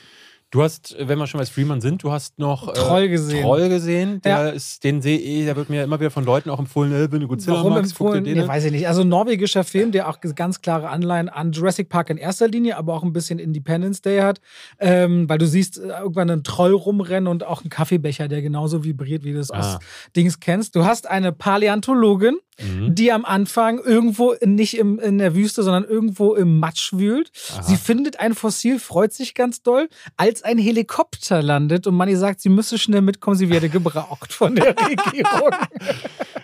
Du hast, wenn wir schon bei Streamern sind, du hast noch äh, Troll gesehen. Troll gesehen. Der ja. ist, den sehe ich, der wird mir immer wieder von Leuten auch empfohlen, äh, wenn du Godzilla Warum magst, empfohlen? Nee, weiß ich nicht. Also norwegischer Film, der auch ganz klare Anleihen an Jurassic Park in erster Linie, aber auch ein bisschen Independence Day hat. Ähm, weil du siehst äh, irgendwann einen Troll rumrennen und auch einen Kaffeebecher, der genauso vibriert, wie du es ah. aus Dings kennst. Du hast eine Paläontologin, mhm. die am Anfang irgendwo nicht im, in der Wüste, sondern irgendwo im Matsch wühlt. Aha. Sie findet ein Fossil, freut sich ganz doll, als ein Helikopter landet und Manni sagt, sie müsse schnell mitkommen, sie werde gebraucht von der Regierung.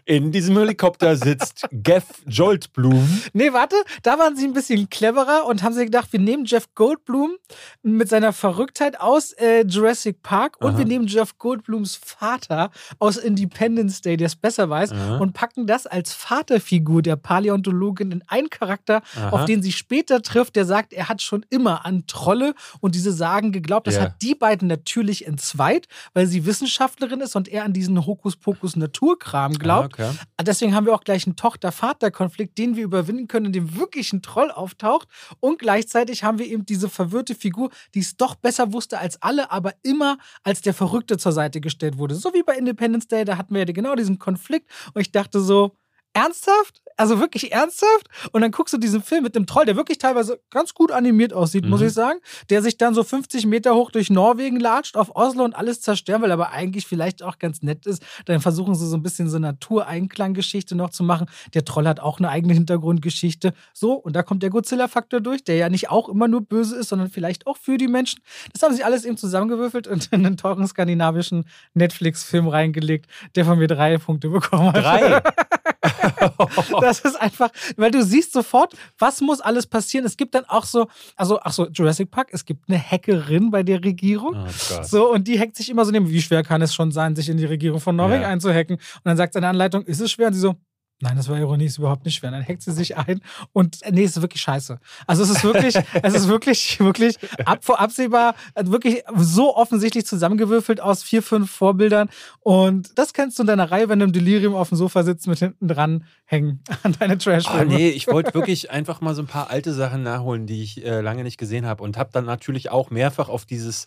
In diesem Helikopter sitzt Jeff Goldblum. Nee, warte, da waren sie ein bisschen cleverer und haben sich gedacht, wir nehmen Jeff Goldblum mit seiner Verrücktheit aus äh, Jurassic Park und Aha. wir nehmen Jeff Goldblums Vater aus Independence Day, der es besser weiß, Aha. und packen das als Vaterfigur der Paläontologin in einen Charakter, Aha. auf den sie später trifft, der sagt, er hat schon immer an Trolle und diese Sagen geglaubt. Das ja. hat die beiden natürlich entzweit, weil sie Wissenschaftlerin ist und er an diesen Hokuspokus Naturkram glaubt. Okay. Deswegen haben wir auch gleich einen Tochter-Vater-Konflikt, den wir überwinden können, in dem wirklich ein Troll auftaucht. Und gleichzeitig haben wir eben diese verwirrte Figur, die es doch besser wusste als alle, aber immer als der Verrückte zur Seite gestellt wurde. So wie bei Independence Day, da hatten wir ja genau diesen Konflikt. Und ich dachte so, ernsthaft? Also wirklich ernsthaft? Und dann guckst du diesen Film mit dem Troll, der wirklich teilweise ganz gut animiert aussieht, mhm. muss ich sagen. Der sich dann so 50 Meter hoch durch Norwegen latscht, auf Oslo und alles zerstören will, aber eigentlich vielleicht auch ganz nett ist. Dann versuchen sie so ein bisschen so Natureinklang-Geschichte noch zu machen. Der Troll hat auch eine eigene Hintergrundgeschichte. So, und da kommt der Godzilla-Faktor durch, der ja nicht auch immer nur böse ist, sondern vielleicht auch für die Menschen. Das haben sie alles eben zusammengewürfelt und in einen teuren skandinavischen Netflix-Film reingelegt, der von mir drei Punkte bekommen hat. Drei? das ist einfach, weil du siehst sofort, was muss alles passieren. Es gibt dann auch so, also, ach so, Jurassic Park, es gibt eine Hackerin bei der Regierung. Oh so, und die hackt sich immer so neben, wie schwer kann es schon sein, sich in die Regierung von Norwegen ja. einzuhacken? Und dann sagt seine Anleitung, ist es schwer? Und sie so, Nein, das war Ironie, ist überhaupt nicht schwer. Dann hackt sie sich ein und nee, es ist wirklich scheiße. Also es ist wirklich, es ist wirklich, wirklich ab, absehbar, wirklich so offensichtlich zusammengewürfelt aus vier, fünf Vorbildern. Und das kennst du in deiner Reihe, wenn du im Delirium auf dem Sofa sitzt, mit hinten dran hängen an deine trash Ah, nee, ich wollte wirklich einfach mal so ein paar alte Sachen nachholen, die ich äh, lange nicht gesehen habe. Und habe dann natürlich auch mehrfach auf dieses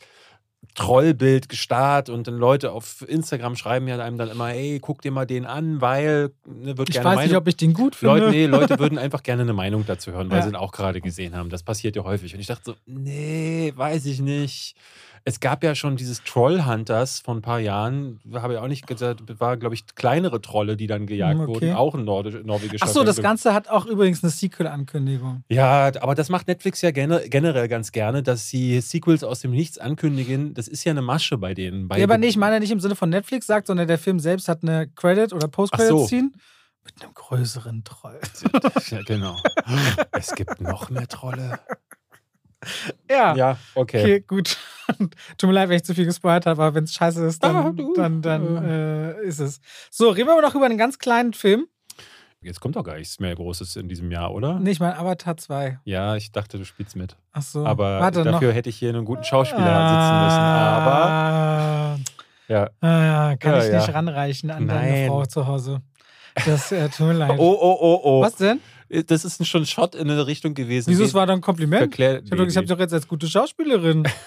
Trollbild gestarrt und dann Leute auf Instagram schreiben ja einem dann immer, ey, guck dir mal den an, weil ne, wird ich gerne weiß Meinung. nicht, ob ich den gut finde. Leute, nee, Leute würden einfach gerne eine Meinung dazu hören, weil ja. sie ihn auch gerade gesehen haben. Das passiert ja häufig. Und ich dachte so, nee, weiß ich nicht. Es gab ja schon dieses Trollhunters von ein paar Jahren, habe ich auch nicht gesagt, war, glaube ich, kleinere Trolle, die dann gejagt Okay. wurden, auch ein Nordisch, norwegischer Ach so, das. Ganze hat auch übrigens eine Sequel-Ankündigung. Ja, aber das macht Netflix ja gene- generell ganz gerne, dass sie Sequels aus dem Nichts ankündigen. Das ist ja eine Masche bei denen. Bei Ja, aber nicht, ich meine nicht im Sinne von Netflix sagt, sondern der Film selbst hat eine Credit- oder Post-Credit-Scene mit einem größeren Troll. Ja, genau. Es gibt noch mehr Trolle. Ja. Ja, okay. Okay, gut. Tut mir leid, wenn ich zu viel gespoilert habe, aber wenn es scheiße ist, dann, Ah, dann, dann äh, ist es. So, reden wir aber noch über einen ganz kleinen Film. Jetzt kommt doch gar nichts mehr Großes in diesem Jahr, oder? Nicht mal Avatar 2. Ja, ich dachte, du spielst mit. Ach so. Aber Warte dafür noch. hätte ich hier einen guten Schauspieler sitzen müssen. Aber Ah, ja. ah, kann Ja, ich ja. nicht ranreichen an deine Nein. Frau zu Hause. Das äh, tut mir leid. Oh, oh, oh, oh. Was denn? Das ist schon ein Shot in eine Richtung gewesen. Wieso, es war doch ein Kompliment? Verklär- Ich habe nee, hab dich doch jetzt als gute Schauspielerin.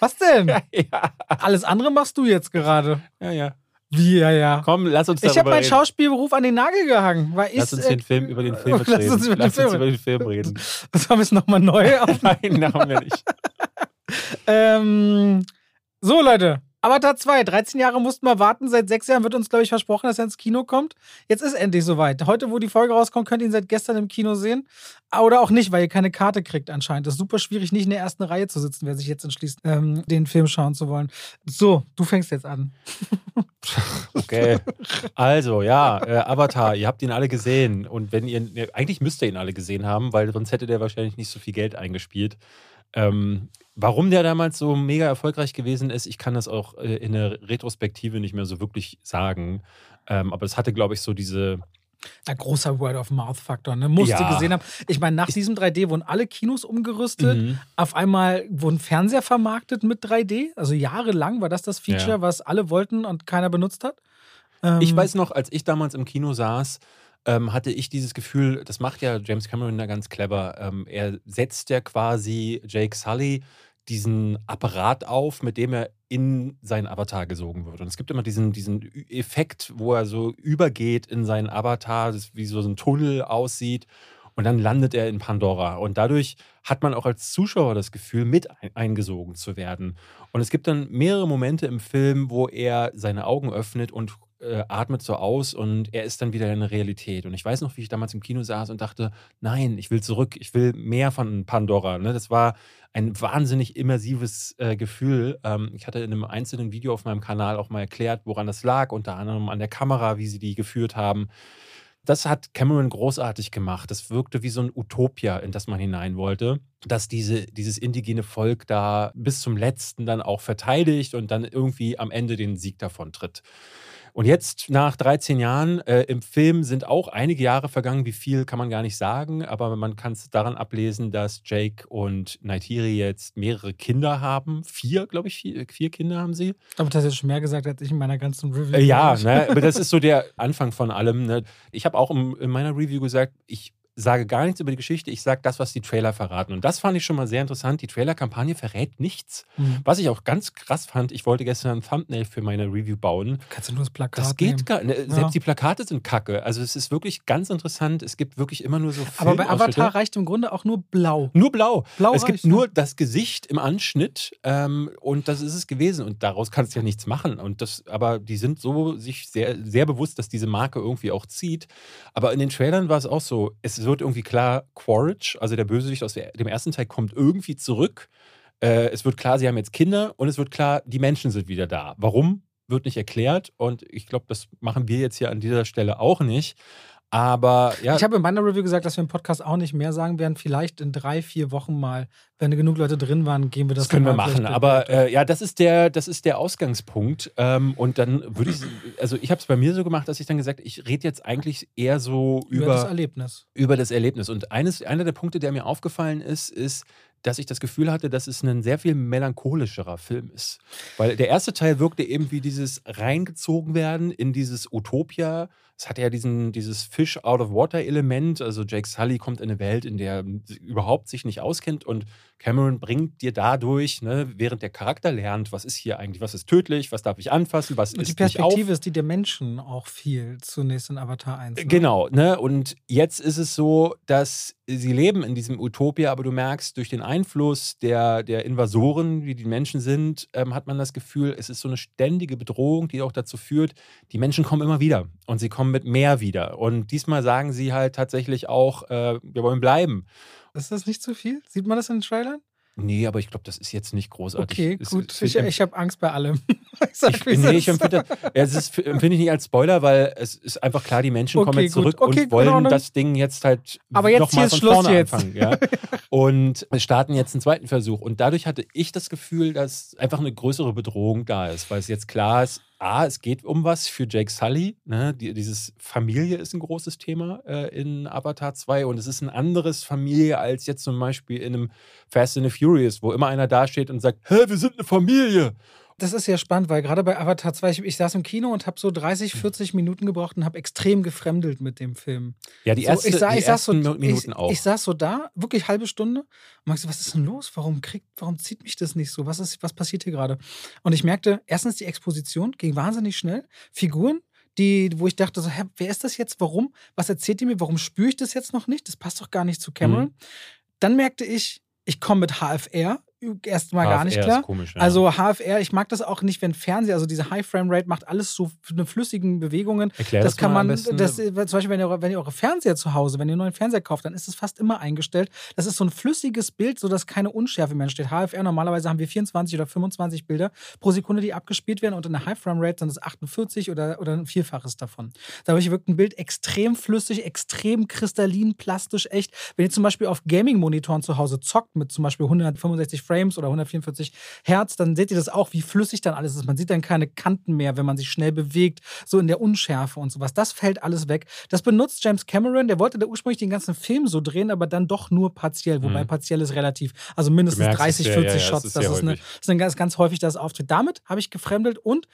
Was denn? ja, Alles andere machst du jetzt gerade. ja, ja. Wie, ja, ja. Komm, lass uns Ich darüber habe meinen. Schauspielberuf an den Nagel gehangen. Weil Lass ich, uns den Film über den Film Lass reden. uns über den Lass Film uns über den Film reden. Haben wir es nochmal neu auf. Nein, haben wir nicht. ähm, so, Leute. Avatar 2, 13 Jahre mussten wir warten. Seit sechs Jahren wird uns, glaube ich, versprochen, dass er ins Kino kommt. Jetzt ist endlich soweit. Heute, wo die Folge rauskommt, könnt ihr ihn seit gestern im Kino sehen. Oder auch nicht, weil ihr keine Karte kriegt anscheinend. Das ist super schwierig, nicht in der ersten Reihe zu sitzen, wer sich jetzt entschließt, ähm, den Film schauen zu wollen. So, du fängst jetzt an. Okay. Also, ja, äh, Avatar, ihr habt ihn alle gesehen. Und wenn ihr, ne, eigentlich müsst ihr ihn alle gesehen haben, weil sonst hätte der wahrscheinlich nicht so viel Geld eingespielt. Ähm, warum der damals so mega erfolgreich gewesen ist, ich kann das auch äh, in der Retrospektive nicht mehr so wirklich sagen. Ähm, aber es hatte, glaube ich, so diese. Ein großer Word-of-Mouth-Faktor, ne? Musste Ja. gesehen haben. Ich meine, nach diesem 3D wurden alle Kinos umgerüstet. Mhm. Auf einmal wurden Fernseher vermarktet mit 3D. Also jahrelang war das das Feature, Ja. was alle wollten und keiner benutzt hat. Ähm, Ich weiß noch, als ich damals im Kino saß, ähm, hatte ich dieses Gefühl, das macht ja James Cameron da ganz clever. Ähm, er setzt ja quasi Jake Sully diesen Apparat auf, mit dem er in seinen Avatar gesogen wird. Und es gibt immer diesen, diesen Effekt, wo er so übergeht in seinen Avatar, das wie so ein Tunnel aussieht. Und dann landet er in Pandora. Und dadurch hat man auch als Zuschauer das Gefühl, mit ein- eingesogen zu werden. Und es gibt dann mehrere Momente im Film, wo er seine Augen öffnet und äh, atmet so aus und er ist dann wieder in der Realität. Und ich weiß noch, wie ich damals im Kino saß und dachte, nein, ich will zurück, ich will mehr von Pandora. Ne? Das war ein wahnsinnig immersives äh, Gefühl. Ähm, ich hatte in einem einzelnen Video auf meinem Kanal auch mal erklärt, woran das lag, unter anderem an der Kamera, wie sie die geführt haben. Das hat Cameron großartig gemacht. Das wirkte wie so ein Utopia, in das man hinein wollte, dass diese, dieses indigene Volk da bis zum letzten dann auch verteidigt und dann irgendwie am Ende den Sieg davon tritt. Und jetzt, nach 13 Jahren, äh, im Film sind auch einige Jahre vergangen. Wie viel kann man gar nicht sagen, aber man kann es daran ablesen, dass Jake und Naitiri jetzt mehrere Kinder haben. Vier, glaube ich, vier, vier Kinder haben sie. Aber das hast jetzt schon mehr gesagt, als ich in meiner ganzen Review. Äh, ja, ne, aber das ist so der Anfang von allem. Ne. Ich habe auch im, in meiner Review gesagt, ich sage gar nichts über die Geschichte, ich sage das, was die Trailer verraten. Und das fand ich schon mal sehr interessant. Die Trailer-Kampagne verrät nichts. Mhm. Was ich auch ganz krass fand, ich wollte gestern ein Thumbnail für meine Review bauen. Kannst du nur das Plakat Das geht nehmen. gar nicht. Ja. Selbst die Plakate sind kacke. Also es ist wirklich ganz interessant. Es gibt wirklich immer nur so Aber bei. Avatar reicht im Grunde auch nur blau. Nur blau. Blau es gibt ne? nur das Gesicht im Anschnitt ähm, und das ist es gewesen. Und daraus kannst du ja nichts machen. Und das, aber die sind so sich sehr, sehr bewusst, dass diese Marke irgendwie auch zieht. Aber in den Trailern war es auch so, es wird irgendwie klar, Quaritch, also der Bösewicht aus dem ersten Teil, kommt irgendwie zurück. Äh, es wird klar, sie haben jetzt Kinder und es wird klar, die Menschen sind wieder da. Warum? Wird nicht erklärt und ich glaube, das machen wir jetzt hier an dieser Stelle auch nicht. Aber ja, Ich habe in meiner Review gesagt, dass wir im Podcast auch nicht mehr sagen werden. Vielleicht in drei, vier Wochen mal, wenn genug Leute drin waren, gehen wir das Das können wir machen, aber äh, ja, das ist der, das ist der Ausgangspunkt. Ähm, und dann würde ich, also ich habe es bei mir so gemacht, dass ich dann gesagt, ich rede jetzt eigentlich eher so über, über, das Erlebnis. über das Erlebnis. Und eines, einer der Punkte, der mir aufgefallen ist, ist, dass ich das Gefühl hatte, dass es ein sehr viel melancholischerer Film ist. Weil der erste Teil wirkte eben wie dieses reingezogen werden in dieses Utopia. Es hat ja diesen, dieses Fish-out-of-water-Element. Also Jake Sully kommt in eine Welt, in der er überhaupt sich nicht auskennt und Cameron bringt dir dadurch, ne, während der Charakter lernt, was ist hier eigentlich, was ist tödlich, was darf ich anfassen, was und ist die Perspektive nicht ist die der Menschen auch viel zunächst in Avatar 1. Ne? Genau, ne? Und jetzt ist es so, dass sie leben in diesem Utopia, aber du merkst, durch den Einfluss der, der Invasoren, wie die Menschen sind, ähm, hat man das Gefühl, es ist so eine ständige Bedrohung, die auch dazu führt, die Menschen kommen immer wieder und sie kommen mit mehr wieder. Und diesmal sagen sie halt tatsächlich auch, äh, wir wollen bleiben. Ist das nicht zu viel? Sieht man das in den Trailern? Nee, aber ich glaube, das ist jetzt nicht großartig. Okay, Es- gut. es Ich, wird- ich habe Angst bei allem. ich sag, ich, es nee, ich empfinde, ja, es ist- empfinde ich nicht als Spoiler, weil es ist einfach klar, die Menschen kommen Okay, jetzt gut. zurück Okay, und wollen Ordnung. das Ding jetzt halt Aber jetzt ist von Schluss vorne jetzt. anfangen. Ja? Und wir starten jetzt einen zweiten Versuch. Und dadurch hatte ich das Gefühl, dass einfach eine größere Bedrohung da ist, weil es jetzt klar ist, A, es geht um was für Jake Sully. Ne? Die, dieses Familie ist ein großes Thema äh, in Avatar 2 und es ist ein anderes Familie als jetzt zum Beispiel in einem Fast and the Furious, wo immer einer dasteht und sagt, hä, wir sind eine Familie. Das ist ja spannend, weil gerade bei Avatar 2, ich, ich saß im Kino und habe so 30, 40 Minuten gebraucht und habe extrem gefremdelt mit dem Film. Ja, die, So, erste, ich, sa- die ich saß so, ersten Minuten ich, auch. ich saß so da, wirklich halbe Stunde und meinte, so, was ist denn los? Warum kriegt, warum zieht mich das nicht so? Was ist, was passiert hier gerade? Und ich merkte, erstens die Exposition ging wahnsinnig schnell. Figuren, die, wo ich dachte, so, hä, wer ist das jetzt? Warum? Was erzählt ihr mir? Warum spüre ich das jetzt noch nicht? Das passt doch gar nicht zu Cameron. Mhm. Dann merkte ich, ich komme mit HFR erstmal gar nicht klar. Komisch, ja. Also HFR, ich mag das auch nicht, wenn Fernseher, also diese High Frame Rate macht alles so eine flüssigen Bewegungen. Erklär Das, das kann man, das, zum Beispiel, wenn ihr, wenn ihr eure Fernseher zu Hause, wenn ihr einen neuen Fernseher kauft, dann ist es fast immer eingestellt. Das ist so ein flüssiges Bild, sodass keine Unschärfe mehr entsteht. HFR, normalerweise haben wir 24 oder 25 Bilder pro Sekunde, die abgespielt werden und in der High Frame Rate sind es 48 oder, oder ein Vielfaches davon. Dadurch wirkt ein Bild extrem flüssig, extrem kristallin, plastisch, echt. Wenn ihr zum Beispiel auf Gaming-Monitoren zu Hause zockt mit zum Beispiel 165 Frames oder 144 Hertz, dann seht ihr das auch, wie flüssig dann alles ist. Man sieht dann keine Kanten mehr, wenn man sich schnell bewegt, so in der Unschärfe und sowas. Das fällt alles weg. Das benutzt James Cameron, der wollte da ursprünglich den ganzen Film so drehen, aber dann doch nur partiell, wobei Mhm. partiell ist relativ. Also mindestens Du merkst 30, es, ja, 40 ja, ja, Shots. ist das, sehr ist eine, das ist ein ganz, ganz häufig das Auftritt. Damit habe ich gefremdelt und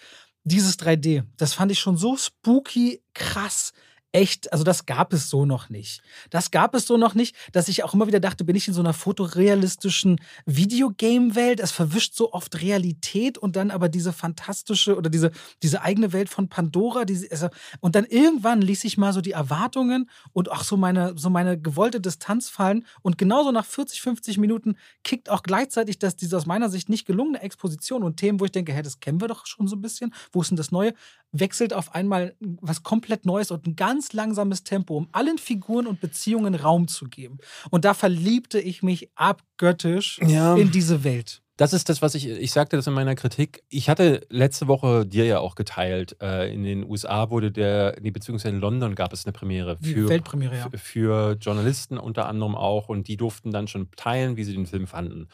dieses 3D, das fand ich schon so spooky, krass. Echt, also das gab es so noch nicht. Das gab es so noch nicht, dass ich auch immer wieder dachte, bin ich in so einer fotorealistischen Videogame-Welt? Es verwischt so oft Realität und dann aber diese fantastische oder diese, diese eigene Welt von Pandora. Diese, also, und dann irgendwann ließ ich mal so die Erwartungen und auch so meine, so meine gewollte Distanz fallen. Und genauso nach 40, 50 Minuten kickt auch gleichzeitig das, diese aus meiner Sicht nicht gelungene Exposition und Themen, wo ich denke, hä, das kennen wir doch schon so ein bisschen. Wo ist denn das Neue? Wechselt auf einmal was komplett Neues und ein ganz langsames Tempo, um allen Figuren und Beziehungen Raum zu geben. Und da verliebte ich mich abgöttisch Ja. in diese Welt. Das ist das, was ich, ich sagte das in meiner Kritik. Ich hatte letzte Woche dir ja auch geteilt, äh, in den USA wurde der, nee, beziehungsweise in London gab es eine Premiere für, Weltpremiere, ja. für Journalisten unter anderem auch und die durften dann schon teilen, wie sie den Film fanden.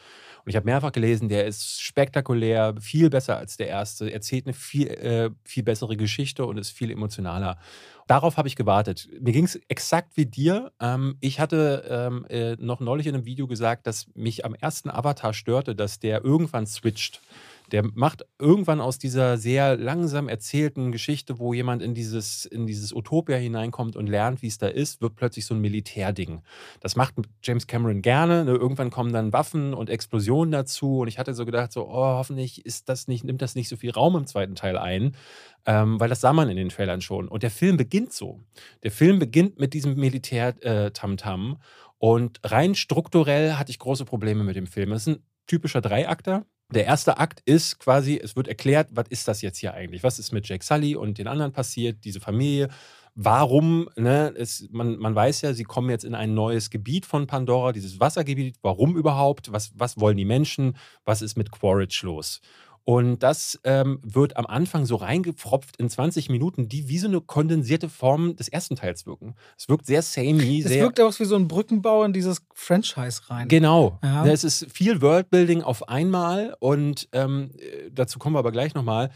Und ich habe mehrfach gelesen, der ist spektakulär, viel besser als der erste, erzählt eine viel, äh, viel bessere Geschichte und ist viel emotionaler. Darauf habe ich gewartet. Mir ging es exakt wie dir. Ähm, ich hatte ähm, äh, noch neulich in einem Video gesagt, dass mich am ersten Avatar störte, dass der irgendwann switcht. Der macht irgendwann aus dieser sehr langsam erzählten Geschichte, wo jemand in dieses, in dieses Utopia hineinkommt und lernt, wie es da ist, wird plötzlich so ein Militärding. Das macht James Cameron gerne. Ne? Irgendwann kommen dann Waffen und Explosionen dazu. Und ich hatte so gedacht, so, oh, hoffentlich ist das nicht, nimmt das nicht so viel Raum im zweiten Teil ein. Ähm, weil das sah man in den Trailern schon. Und der Film beginnt so. Der Film beginnt mit diesem Militär-Tamtam. und rein strukturell hatte ich große Probleme mit dem Film. Es ist ein typischer Dreiakter. Der erste Akt ist quasi, es wird erklärt, was ist das jetzt hier eigentlich? Was ist mit Jake Sully und den anderen passiert, diese Familie? Warum, ne, es, man, man weiß ja, sie kommen jetzt in ein neues Gebiet von Pandora, dieses Wassergebiet. Warum überhaupt? Was, was wollen die Menschen? Was ist mit Quaritch los? Und das ähm, wird am Anfang so reingepfropft in 20 Minuten, die wie so eine kondensierte Form des ersten Teils wirken. Es wirkt sehr samey, Es sehr. wirkt auch wie so ein Brückenbau in dieses Franchise rein. Genau. Ja. Es ist viel Worldbuilding auf einmal und ähm, äh, dazu kommen wir aber gleich nochmal.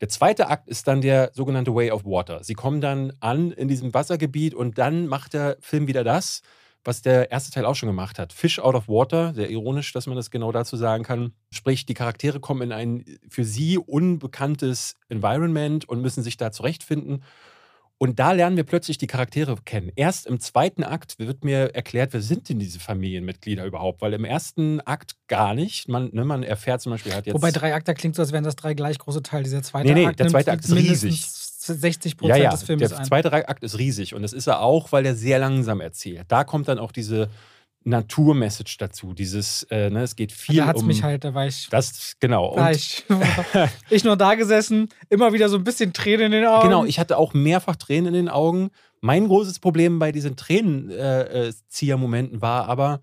Der zweite Akt ist dann der sogenannte Way of Water. Sie kommen dann an in diesem Wassergebiet und dann macht der Film wieder das, was der erste Teil auch schon gemacht hat. Fish out of water, sehr ironisch, dass man das genau dazu sagen kann. Sprich, die Charaktere kommen in ein für sie unbekanntes Environment und müssen sich da zurechtfinden. Und da lernen wir plötzlich die Charaktere kennen. Erst im zweiten Akt wird mir erklärt, wer sind denn diese Familienmitglieder überhaupt? Weil im ersten Akt gar nicht. Man, ne, man erfährt zum Beispiel, hat jetzt. Wobei drei Akte klingt so, als wären das drei gleich große Teile. Dieser zweite Nee, nee, Akt der zweite Akt ist riesig. Mindestens 60 ja, Prozent ja, des Filmes der ein. zweite Akt ist riesig und das ist er auch, weil er sehr langsam erzählt. Da kommt dann auch diese Naturmessage dazu. Dieses, äh, ne, es geht viel da hat es um mich halt, da war ich. das genau. War Und ich, ich nur da gesessen, immer wieder so ein bisschen Tränen in den Augen. Genau, ich hatte auch mehrfach Tränen in den Augen. Mein großes Problem bei diesen Tränenzieher-Momenten war aber,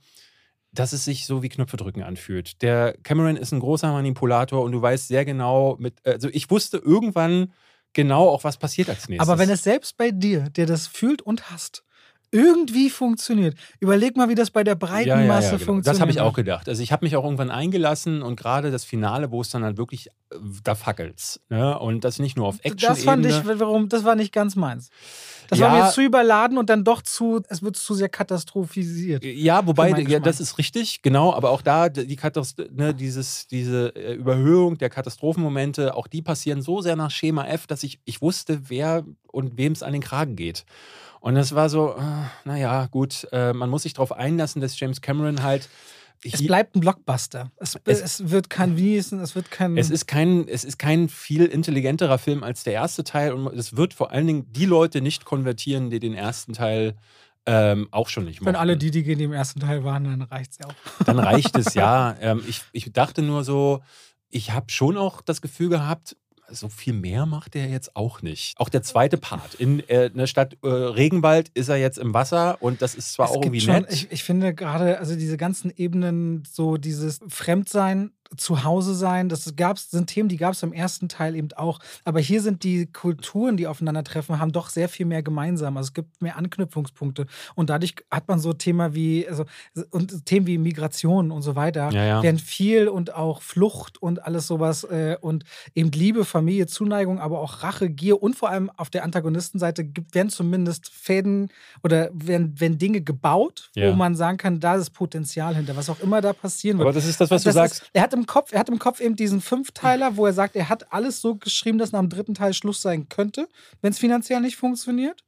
dass es sich so wie Knöpfe drücken anfühlt. Der Cameron ist ein großer Manipulator und du weißt sehr genau, mit, also ich wusste irgendwann genau auch, was passiert als nächstes. Aber wenn es selbst bei dir, der das fühlt und hasst, irgendwie funktioniert, überleg mal, wie das bei der breiten ja, ja, Masse ja, genau. funktioniert. Das habe ich auch gedacht. Also ich habe mich auch irgendwann eingelassen und gerade das Finale, wo es dann halt wirklich, äh, da fackelt's. Ne? Und das nicht nur auf action Das fand ich, warum, das war nicht ganz meins. Das war mir zu überladen und dann doch zu, es wird zu sehr katastrophisiert. Ja, wobei, ja, das ist richtig, genau, aber auch da, die Katast ne, dieses, diese äh, Überhöhung der Katastrophenmomente, auch die passieren so sehr nach Schema F, dass ich, ich wusste, wer und wem es an den Kragen geht. Und das war so, äh, naja, gut, äh, man muss sich darauf einlassen, dass James Cameron halt. Es bleibt ein Blockbuster. Es, Es- es, wird kein Wiesen, es wird kein. Es ist, kein, es ist kein viel intelligenterer Film als der erste Teil und es wird vor allen Dingen die Leute nicht konvertieren, die den ersten Teil ähm, auch schon nicht wenn mochten. alle die, die im ersten Teil waren, dann reicht es ja auch. Dann reicht es, ja. Ähm, ich, ich dachte nur so, ich habe schon auch das Gefühl gehabt, so viel mehr macht er jetzt auch nicht. Auch der zweite Part. In äh, der Stadt äh, Regenwald ist er jetzt im Wasser und das ist zwar Es auch irgendwie schon, nett. Ich, ich finde gerade, also diese ganzen Ebenen, so dieses Fremdsein, Zuhause sein, das gab's, sind Themen, die gab es im ersten Teil eben auch. Aber hier sind die Kulturen, die aufeinandertreffen, haben doch sehr viel mehr gemeinsam. Also es gibt mehr Anknüpfungspunkte. Und dadurch hat man so Thema wie, also und Themen wie Migration und so weiter, Ja, ja. werden viel und auch Flucht und alles sowas äh, und eben Liebe, Familie, Zuneigung, aber auch Rache, Gier und vor allem auf der Antagonistenseite gibt, werden zumindest Fäden oder werden, werden Dinge gebaut, Ja. wo man sagen kann, da ist Potenzial hinter, was auch immer da passieren Aber wird. das ist das, was du Das sagst. Ist, er, hat im Kopf, er hat im Kopf eben diesen Fünfteiler, wo er sagt, er hat alles so geschrieben, dass nach dem dritten Teil Schluss sein könnte, wenn es finanziell nicht funktioniert.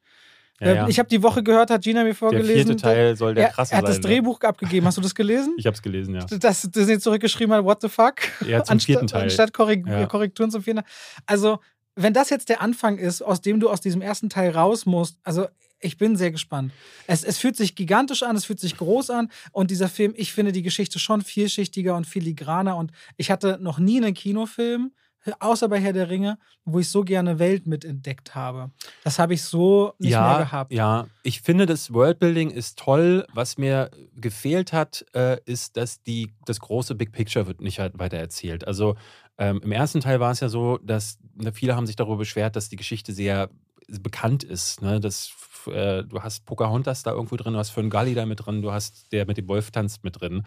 Ja, Ähm, ja. Ich habe die Woche gehört, hat Gina mir der vorgelesen. vierte Teil soll der er, krasse er hat das sein. ne? Drehbuch abgegeben. Hast du das gelesen? Ich habe es gelesen, ja. dass Disney zurückgeschrieben hat, what the fuck? Ja, zum vierten Teil. Anstatt Korrek Ja. Korrekturen zum vierten. Also, wenn das jetzt der Anfang ist, aus dem du aus diesem ersten Teil raus musst, also ich bin sehr gespannt. Es, es fühlt sich gigantisch an, es fühlt sich groß an und dieser Film, ich finde die Geschichte schon vielschichtiger und filigraner und ich hatte noch nie einen Kinofilm, außer bei Herr der Ringe, wo ich so gerne Welt mitentdeckt habe. Das habe ich so nicht ja, mehr gehabt. Ja, ich finde, das Worldbuilding ist toll. Was mir gefehlt hat, äh, ist, dass die, das große Big Picture wird nicht halt weiter erzählt. Also ähm, im ersten Teil war es ja so, dass viele haben sich darüber beschwert, dass die Geschichte sehr bekannt ist. Ne? Das, äh, du hast Pocahontas da irgendwo drin, du hast Fern Gully da mit drin, du hast der mit dem Wolf tanzt mit drin.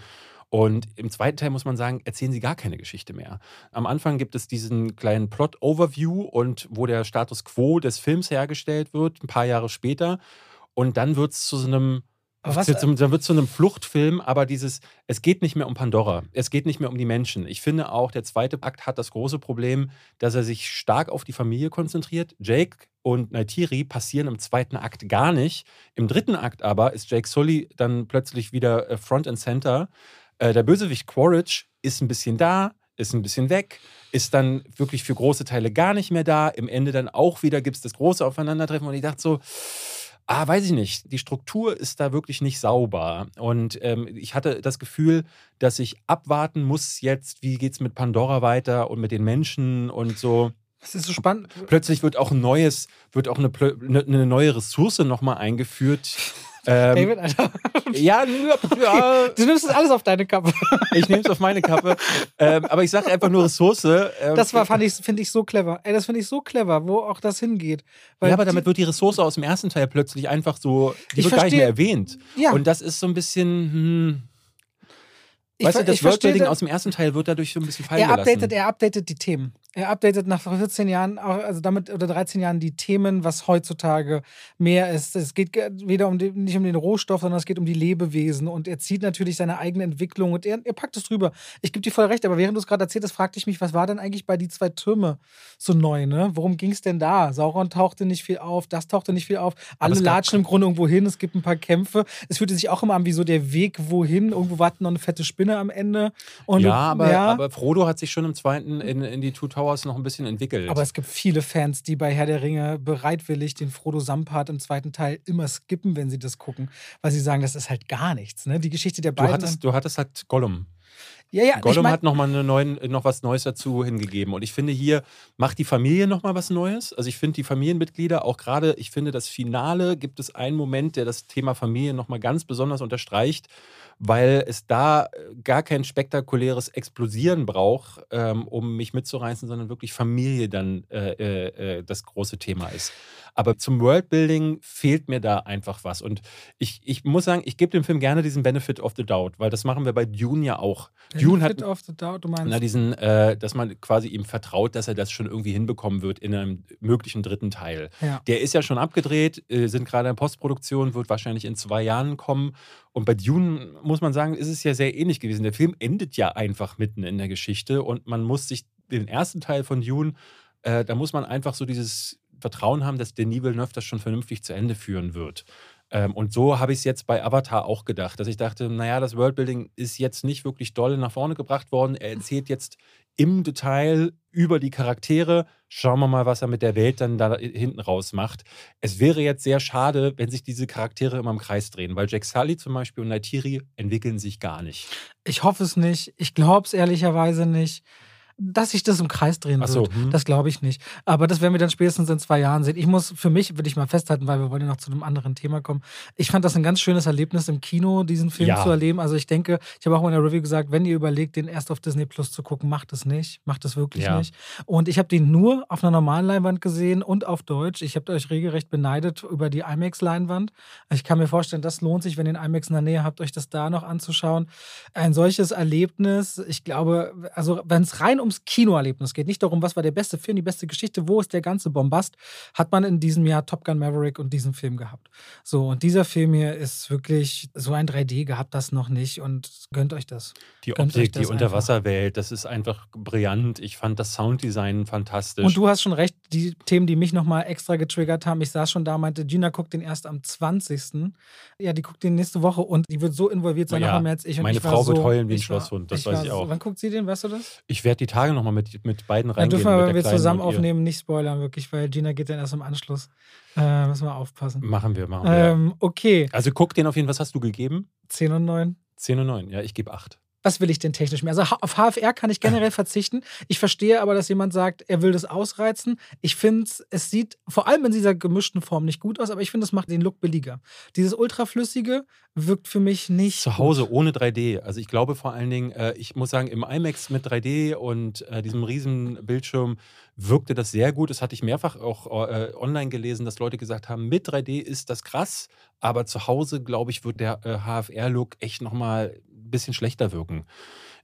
Und im zweiten Teil muss man sagen, erzählen sie gar keine Geschichte mehr. Am Anfang gibt es diesen kleinen Plot-Overview und wo der Status quo des Films hergestellt wird, ein paar Jahre später. Und dann wird es zu so einem. Was- dann wird es zu einem Fluchtfilm, aber dieses, es geht nicht mehr um Pandora, es geht nicht mehr um die Menschen. Ich finde auch, der zweite Akt hat das große Problem, dass er sich stark auf die Familie konzentriert. Jake und Naitiri passieren im zweiten Akt gar nicht. Im dritten Akt aber ist Jake Sully dann plötzlich wieder äh, Front and Center. Äh, der Bösewicht Quaritch ist ein bisschen da, ist ein bisschen weg, ist dann wirklich für große Teile gar nicht mehr da. Im Ende dann auch wieder gibt es das große Aufeinandertreffen und ich dachte so, ah, weiß ich nicht, die Struktur ist da wirklich nicht sauber. Und ähm, ich hatte das Gefühl, dass ich abwarten muss jetzt, wie geht es mit Pandora weiter und mit den Menschen und so. Das ist so spannend. Plötzlich wird auch ein neues, wird auch eine, eine, eine neue Ressource nochmal eingeführt. Ähm, David, Alter. ja, ja, Du nimmst das alles auf deine Kappe. ich nehme es auf meine Kappe. ähm, aber ich sage einfach nur Ressource. Ähm, Das war, fand ich, finde ich so clever. Ey, das finde ich so clever, wo auch das hingeht. Weil ja, aber damit wird die Ressource aus dem ersten Teil plötzlich einfach so, die Ich wird gar nicht mehr erwähnt. ja, Und das ist so ein bisschen, hm, ich, weißt du, ver- das ich Worldbuilding aus dem ersten Teil wird dadurch so ein bisschen fallen er gelassen. updatet, er updatet die Themen. Er updatet nach 14 Jahren, also damit oder 13 Jahren die Themen, was heutzutage mehr ist. Es geht weder um die, nicht um den Rohstoff, sondern es geht um die Lebewesen und er zieht natürlich seine eigene Entwicklung und er, er packt es drüber. Ich gebe dir voll recht, aber während du es gerade erzählt hast, fragte ich mich, was war denn eigentlich bei die zwei Türme so neu, ne? Worum ging es denn da? Sauron tauchte nicht viel auf, das tauchte nicht viel auf. Alle latschen im Grunde irgendwo hin, es gibt ein paar Kämpfe. Es fühlte sich auch immer an wie so der Weg wohin, irgendwo warten noch eine fette Spinne am Ende. Und ja, aber, ja. aber Frodo hat sich schon im zweiten in, in die 2000 Powers noch ein bisschen entwickelt. Aber es gibt viele Fans, die bei Herr der Ringe bereitwillig den Frodo Sampart im zweiten Teil immer skippen, wenn sie das gucken, weil sie sagen, das ist halt gar nichts. Ne? Die Geschichte der beiden. Du hattest, du hattest halt Gollum. Ja, ja, Gollum ich mein, hat nochmal neuen, noch was Neues dazu hingegeben. Und ich finde, hier macht die Familie nochmal was Neues. Also ich finde die Familienmitglieder auch gerade, ich finde das Finale gibt es einen Moment, der das Thema Familie nochmal ganz besonders unterstreicht weil es da äh, gar kein spektakuläres Explosieren braucht, ähm, um mich mitzureißen, sondern wirklich Familie dann äh, äh, äh, das große Thema ist. Aber zum Worldbuilding fehlt mir da einfach was. Und ich, ich muss sagen, ich gebe dem Film gerne diesen Benefit of the Doubt, weil das machen wir bei Dune ja auch. Benefit Dune hat, of the Doubt, du meinst? Na, diesen, äh, dass man quasi ihm vertraut, dass er das schon irgendwie hinbekommen wird in einem möglichen dritten Teil. Ja. Der ist ja schon abgedreht, äh, sind gerade in Postproduktion, wird wahrscheinlich in zwei Jahren kommen. Und bei Dune muss man sagen, ist es ja sehr ähnlich gewesen. Der Film endet ja einfach mitten in der Geschichte und man muss sich den ersten Teil von Dune, äh, da muss man einfach so dieses Vertrauen haben, dass Denis Villeneuve das schon vernünftig zu Ende führen wird. Ähm, und so habe ich es jetzt bei Avatar auch gedacht, dass ich dachte, naja, das Worldbuilding ist jetzt nicht wirklich doll nach vorne gebracht worden. Er erzählt jetzt im Detail über die Charaktere. Schauen wir mal, was er mit der Welt dann da hinten raus macht. Es wäre jetzt sehr schade, wenn sich diese Charaktere immer im Kreis drehen, weil Jack Sully zum Beispiel und Neytiri entwickeln sich gar nicht. Ich hoffe es nicht. Ich glaube es ehrlicherweise nicht dass sich das im Kreis drehen so, wird. Hm. Das glaube ich nicht. Aber das werden wir dann spätestens in zwei Jahren sehen. Ich muss für mich, würde ich mal festhalten, weil wir wollen ja noch zu einem anderen Thema kommen. Ich fand das ein ganz schönes Erlebnis im Kino, diesen Film ja. zu erleben. Also ich denke, ich habe auch in der Review gesagt, wenn ihr überlegt, den erst auf Disney Plus zu gucken, macht es nicht. Macht es wirklich ja. nicht. Und ich habe den nur auf einer normalen Leinwand gesehen und auf Deutsch. Ich habe euch regelrecht beneidet über die IMAX-Leinwand. Ich kann mir vorstellen, das lohnt sich, wenn ihr den IMAX in der Nähe habt, euch das da noch anzuschauen. Ein solches Erlebnis, ich glaube, also wenn es rein ums Kinoerlebnis geht, nicht darum, was war der beste Film, die beste Geschichte, wo ist der ganze Bombast, hat man in diesem Jahr Top Gun Maverick und diesen Film gehabt. So, und dieser Film hier ist wirklich so ein 3D gehabt das noch nicht und gönnt euch das. Die Optik, die Unterwasserwelt, das ist einfach brillant. Ich fand das Sounddesign fantastisch. Und du hast schon recht, die Themen, die mich nochmal extra getriggert haben, ich saß schon da, meinte, Gina guckt den erst am 20. Ja, die guckt den nächste Woche und die wird so involviert sein, ja, noch mehr als ich. Und meine ich Frau wird so, heulen wie ein Schlosshund, das weiß ich auch. Wann guckt sie den, weißt du das? Ich werde die Tage nochmal mit, mit beiden reingehen. Dann dürfen wir, wenn wir zusammen aufnehmen, nicht spoilern, wirklich, weil Gina geht dann erst im Anschluss. Äh, müssen wir aufpassen. Machen wir, machen wir. Ähm, okay. Also guck den auf jeden Fall, was hast du gegeben? 10 und 9. 10 und 9, ja, ich gebe 8 was will ich denn technisch mehr? Also auf HFR kann ich generell verzichten. Ich verstehe aber, dass jemand sagt, er will das ausreizen. Ich finde, es sieht vor allem in dieser gemischten Form nicht gut aus, aber ich finde, es macht den Look billiger. Dieses ultraflüssige wirkt für mich nicht. Zu Hause gut. ohne 3D. Also ich glaube vor allen Dingen, äh, ich muss sagen, im IMAX mit 3D und äh, diesem riesen Bildschirm wirkte das sehr gut. Das hatte ich mehrfach auch äh, online gelesen, dass Leute gesagt haben, mit 3D ist das krass, aber zu Hause, glaube ich, wird der HFR-Look echt nochmal bisschen schlechter wirken.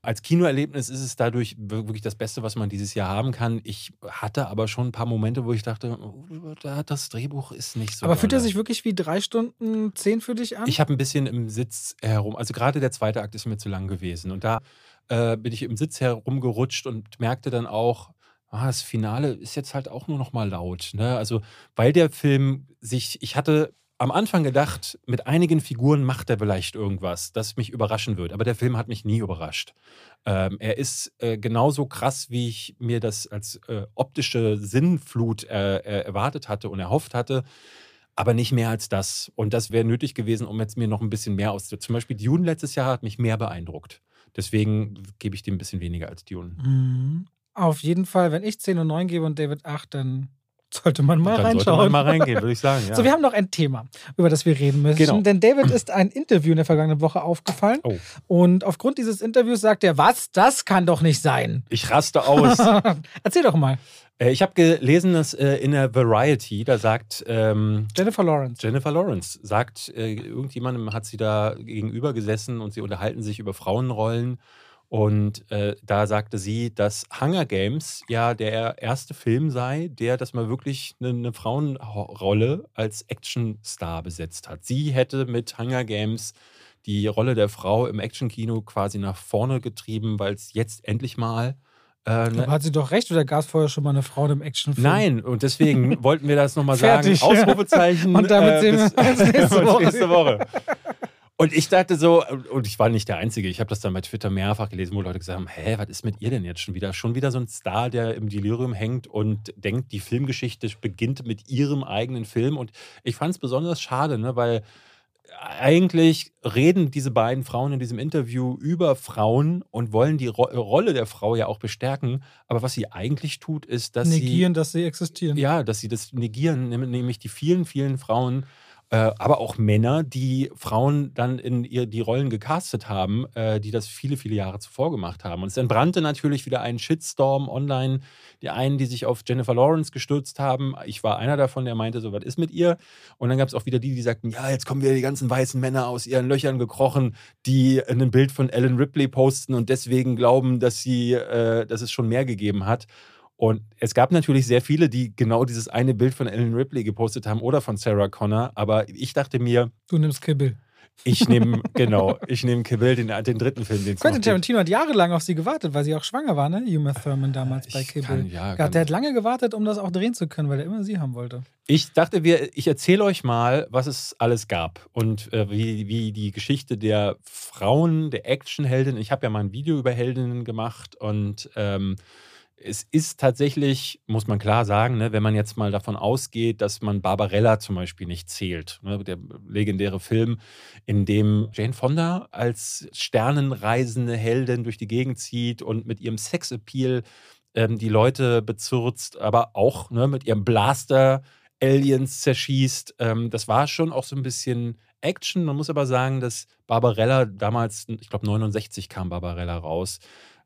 Als Kinoerlebnis ist es dadurch wirklich das Beste, was man dieses Jahr haben kann. Ich hatte aber schon ein paar Momente, wo ich dachte, oh, das Drehbuch ist nicht so. Aber fühlt er sich wirklich wie drei Stunden zehn für dich an? Ich habe ein bisschen im Sitz herum. Also gerade der zweite Akt ist mir zu lang gewesen. Und da äh, bin ich im Sitz herumgerutscht und merkte dann auch, ah, das Finale ist jetzt halt auch nur noch mal laut. Ne? Also weil der Film sich, ich hatte am Anfang gedacht, mit einigen Figuren macht er vielleicht irgendwas, das mich überraschen wird. Aber der Film hat mich nie überrascht. Ähm, er ist äh, genauso krass, wie ich mir das als äh, optische Sinnflut äh, äh erwartet hatte und erhofft hatte. Aber nicht mehr als das. Und das wäre nötig gewesen, um jetzt mir noch ein bisschen mehr auszuprobieren. Zum Beispiel Dune letztes Jahr hat mich mehr beeindruckt. Deswegen gebe ich dem ein bisschen weniger als Dune. Mhm. Auf jeden Fall, wenn ich 10 und 9 gebe und David 8, dann sollte man mal Dann reinschauen. Sollte man mal reingehen, würde ich sagen. Ja. So, wir haben noch ein Thema, über das wir reden müssen. Genau. Denn David ist ein Interview in der vergangenen Woche aufgefallen. Oh. Und aufgrund dieses Interviews sagt er, was? Das kann doch nicht sein. Ich raste aus. Erzähl doch mal. Äh, ich habe gelesen, dass äh, in der Variety, da sagt ähm, Jennifer Lawrence. Jennifer Lawrence sagt, äh, irgendjemandem hat sie da gegenüber gesessen und sie unterhalten sich über Frauenrollen. Und äh, da sagte sie, dass Hunger Games ja der erste Film sei, der das mal wirklich eine, eine Frauenrolle als Actionstar besetzt hat. Sie hätte mit Hunger Games die Rolle der Frau im Actionkino quasi nach vorne getrieben, weil es jetzt endlich mal äh, ne? hat sie doch recht, oder gab es vorher schon mal eine Frau im Actionfilm? Nein, und deswegen wollten wir das nochmal sagen. Ausrufezeichen. und damit äh, sehen wir uns nächste Woche. nächste Woche. Und ich dachte so, und ich war nicht der Einzige, ich habe das dann bei Twitter mehrfach gelesen, wo Leute gesagt haben, hä, was ist mit ihr denn jetzt schon wieder? Schon wieder so ein Star, der im Delirium hängt und denkt, die Filmgeschichte beginnt mit ihrem eigenen Film. Und ich fand es besonders schade, ne, weil eigentlich reden diese beiden Frauen in diesem Interview über Frauen und wollen die Ro Rolle der Frau ja auch bestärken. Aber was sie eigentlich tut, ist, dass negieren, sie. Negieren, dass sie existieren. Ja, dass sie das negieren, nämlich die vielen, vielen Frauen, äh, aber auch Männer, die Frauen dann in ihr, die Rollen gecastet haben, äh, die das viele, viele Jahre zuvor gemacht haben. Und es entbrannte natürlich wieder ein Shitstorm online. Die einen, die sich auf Jennifer Lawrence gestürzt haben. Ich war einer davon, der meinte, so was ist mit ihr. Und dann gab es auch wieder die, die sagten, ja, jetzt kommen wieder die ganzen weißen Männer aus ihren Löchern gekrochen, die ein Bild von Ellen Ripley posten und deswegen glauben, dass sie, äh, dass es schon mehr gegeben hat. Und es gab natürlich sehr viele, die genau dieses eine Bild von Ellen Ripley gepostet haben oder von Sarah Connor. Aber ich dachte mir. Du nimmst Kibbel. Ich nehme, genau, ich nehme Kibbel, den, den dritten Film, den Quentin Tarantino hat jahrelang auf sie gewartet, weil sie auch schwanger war, ne? Uma Thurman damals bei Kibbel. Ja, ja, der hat lange gewartet, um das auch drehen zu können, weil er immer sie haben wollte. Ich dachte, wir, ich erzähle euch mal, was es alles gab und äh, wie, wie die Geschichte der Frauen, der Actionheldin. Ich habe ja mal ein Video über Heldinnen gemacht und ähm, es ist tatsächlich, muss man klar sagen, ne, wenn man jetzt mal davon ausgeht, dass man Barbarella zum Beispiel nicht zählt, ne, der legendäre Film, in dem Jane Fonda als sternenreisende Heldin durch die Gegend zieht und mit ihrem Sexappeal ähm, die Leute bezürzt, aber auch ne, mit ihrem Blaster Aliens zerschießt. Ähm, das war schon auch so ein bisschen Action. Man muss aber sagen, dass Barbarella damals, ich glaube 69 kam Barbarella raus,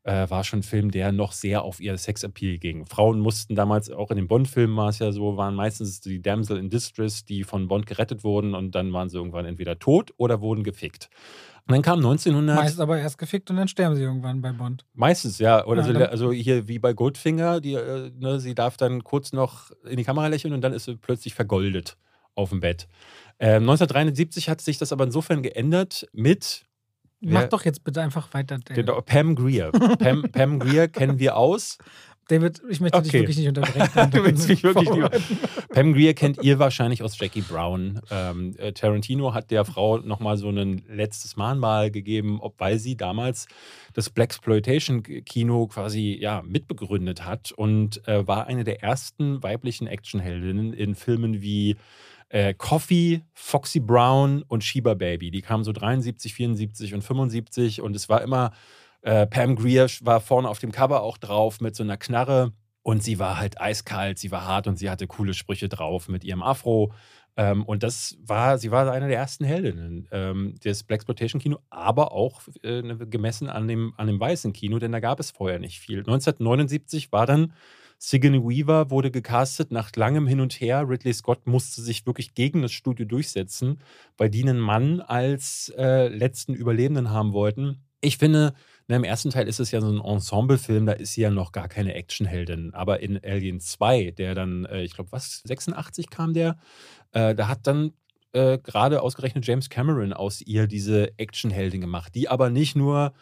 äh, war schon ein Film, der noch sehr auf ihr Sexappeal ging. Frauen mussten damals, auch in den Bond-Filmen war es ja so, waren meistens die Damsel in Distress, die von Bond gerettet wurden und dann waren sie irgendwann entweder tot oder wurden gefickt. Und dann kam 1900. Meist aber erst gefickt und dann sterben sie irgendwann bei Bond. Meistens, ja. Oder ja, so, also hier wie bei Goldfinger, die, äh, ne, sie darf dann kurz noch in die Kamera lächeln und dann ist sie plötzlich vergoldet auf dem Bett. Äh, 1973 hat sich das aber insofern geändert mit Mach doch jetzt bitte einfach weiter. David. Genau, Pam Greer. Pam, Pam Greer kennen wir aus. David, ich möchte okay. dich wirklich nicht unterbrechen. du willst mich wirklich nicht Pam Greer kennt ihr wahrscheinlich aus Jackie Brown. Ähm, äh, Tarantino hat der Frau nochmal so ein letztes Mahnmal gegeben, ob, weil sie damals das Blaxploitation-Kino quasi ja, mitbegründet hat und äh, war eine der ersten weiblichen Actionheldinnen in Filmen wie äh, Coffee, Foxy Brown und Sheba Baby. Die kamen so 73, 74 und 75 und es war immer, äh, Pam Greer war vorne auf dem Cover auch drauf mit so einer Knarre und sie war halt eiskalt, sie war hart und sie hatte coole Sprüche drauf mit ihrem Afro. Ähm, und das war, sie war eine der ersten Heldinnen ähm, des Blaxploitation Kino, aber auch äh, gemessen an dem, an dem weißen Kino, denn da gab es vorher nicht viel. 1979 war dann Sigourney Weaver wurde gecastet nach langem Hin und Her. Ridley Scott musste sich wirklich gegen das Studio durchsetzen, weil die einen Mann als äh, letzten Überlebenden haben wollten. Ich finde, na, im ersten Teil ist es ja so ein Ensemble-Film, da ist sie ja noch gar keine Actionheldin. Aber in Alien 2, der dann, äh, ich glaube, was, 86 kam der, äh, da hat dann äh, gerade ausgerechnet James Cameron aus ihr diese Actionheldin gemacht, die aber nicht nur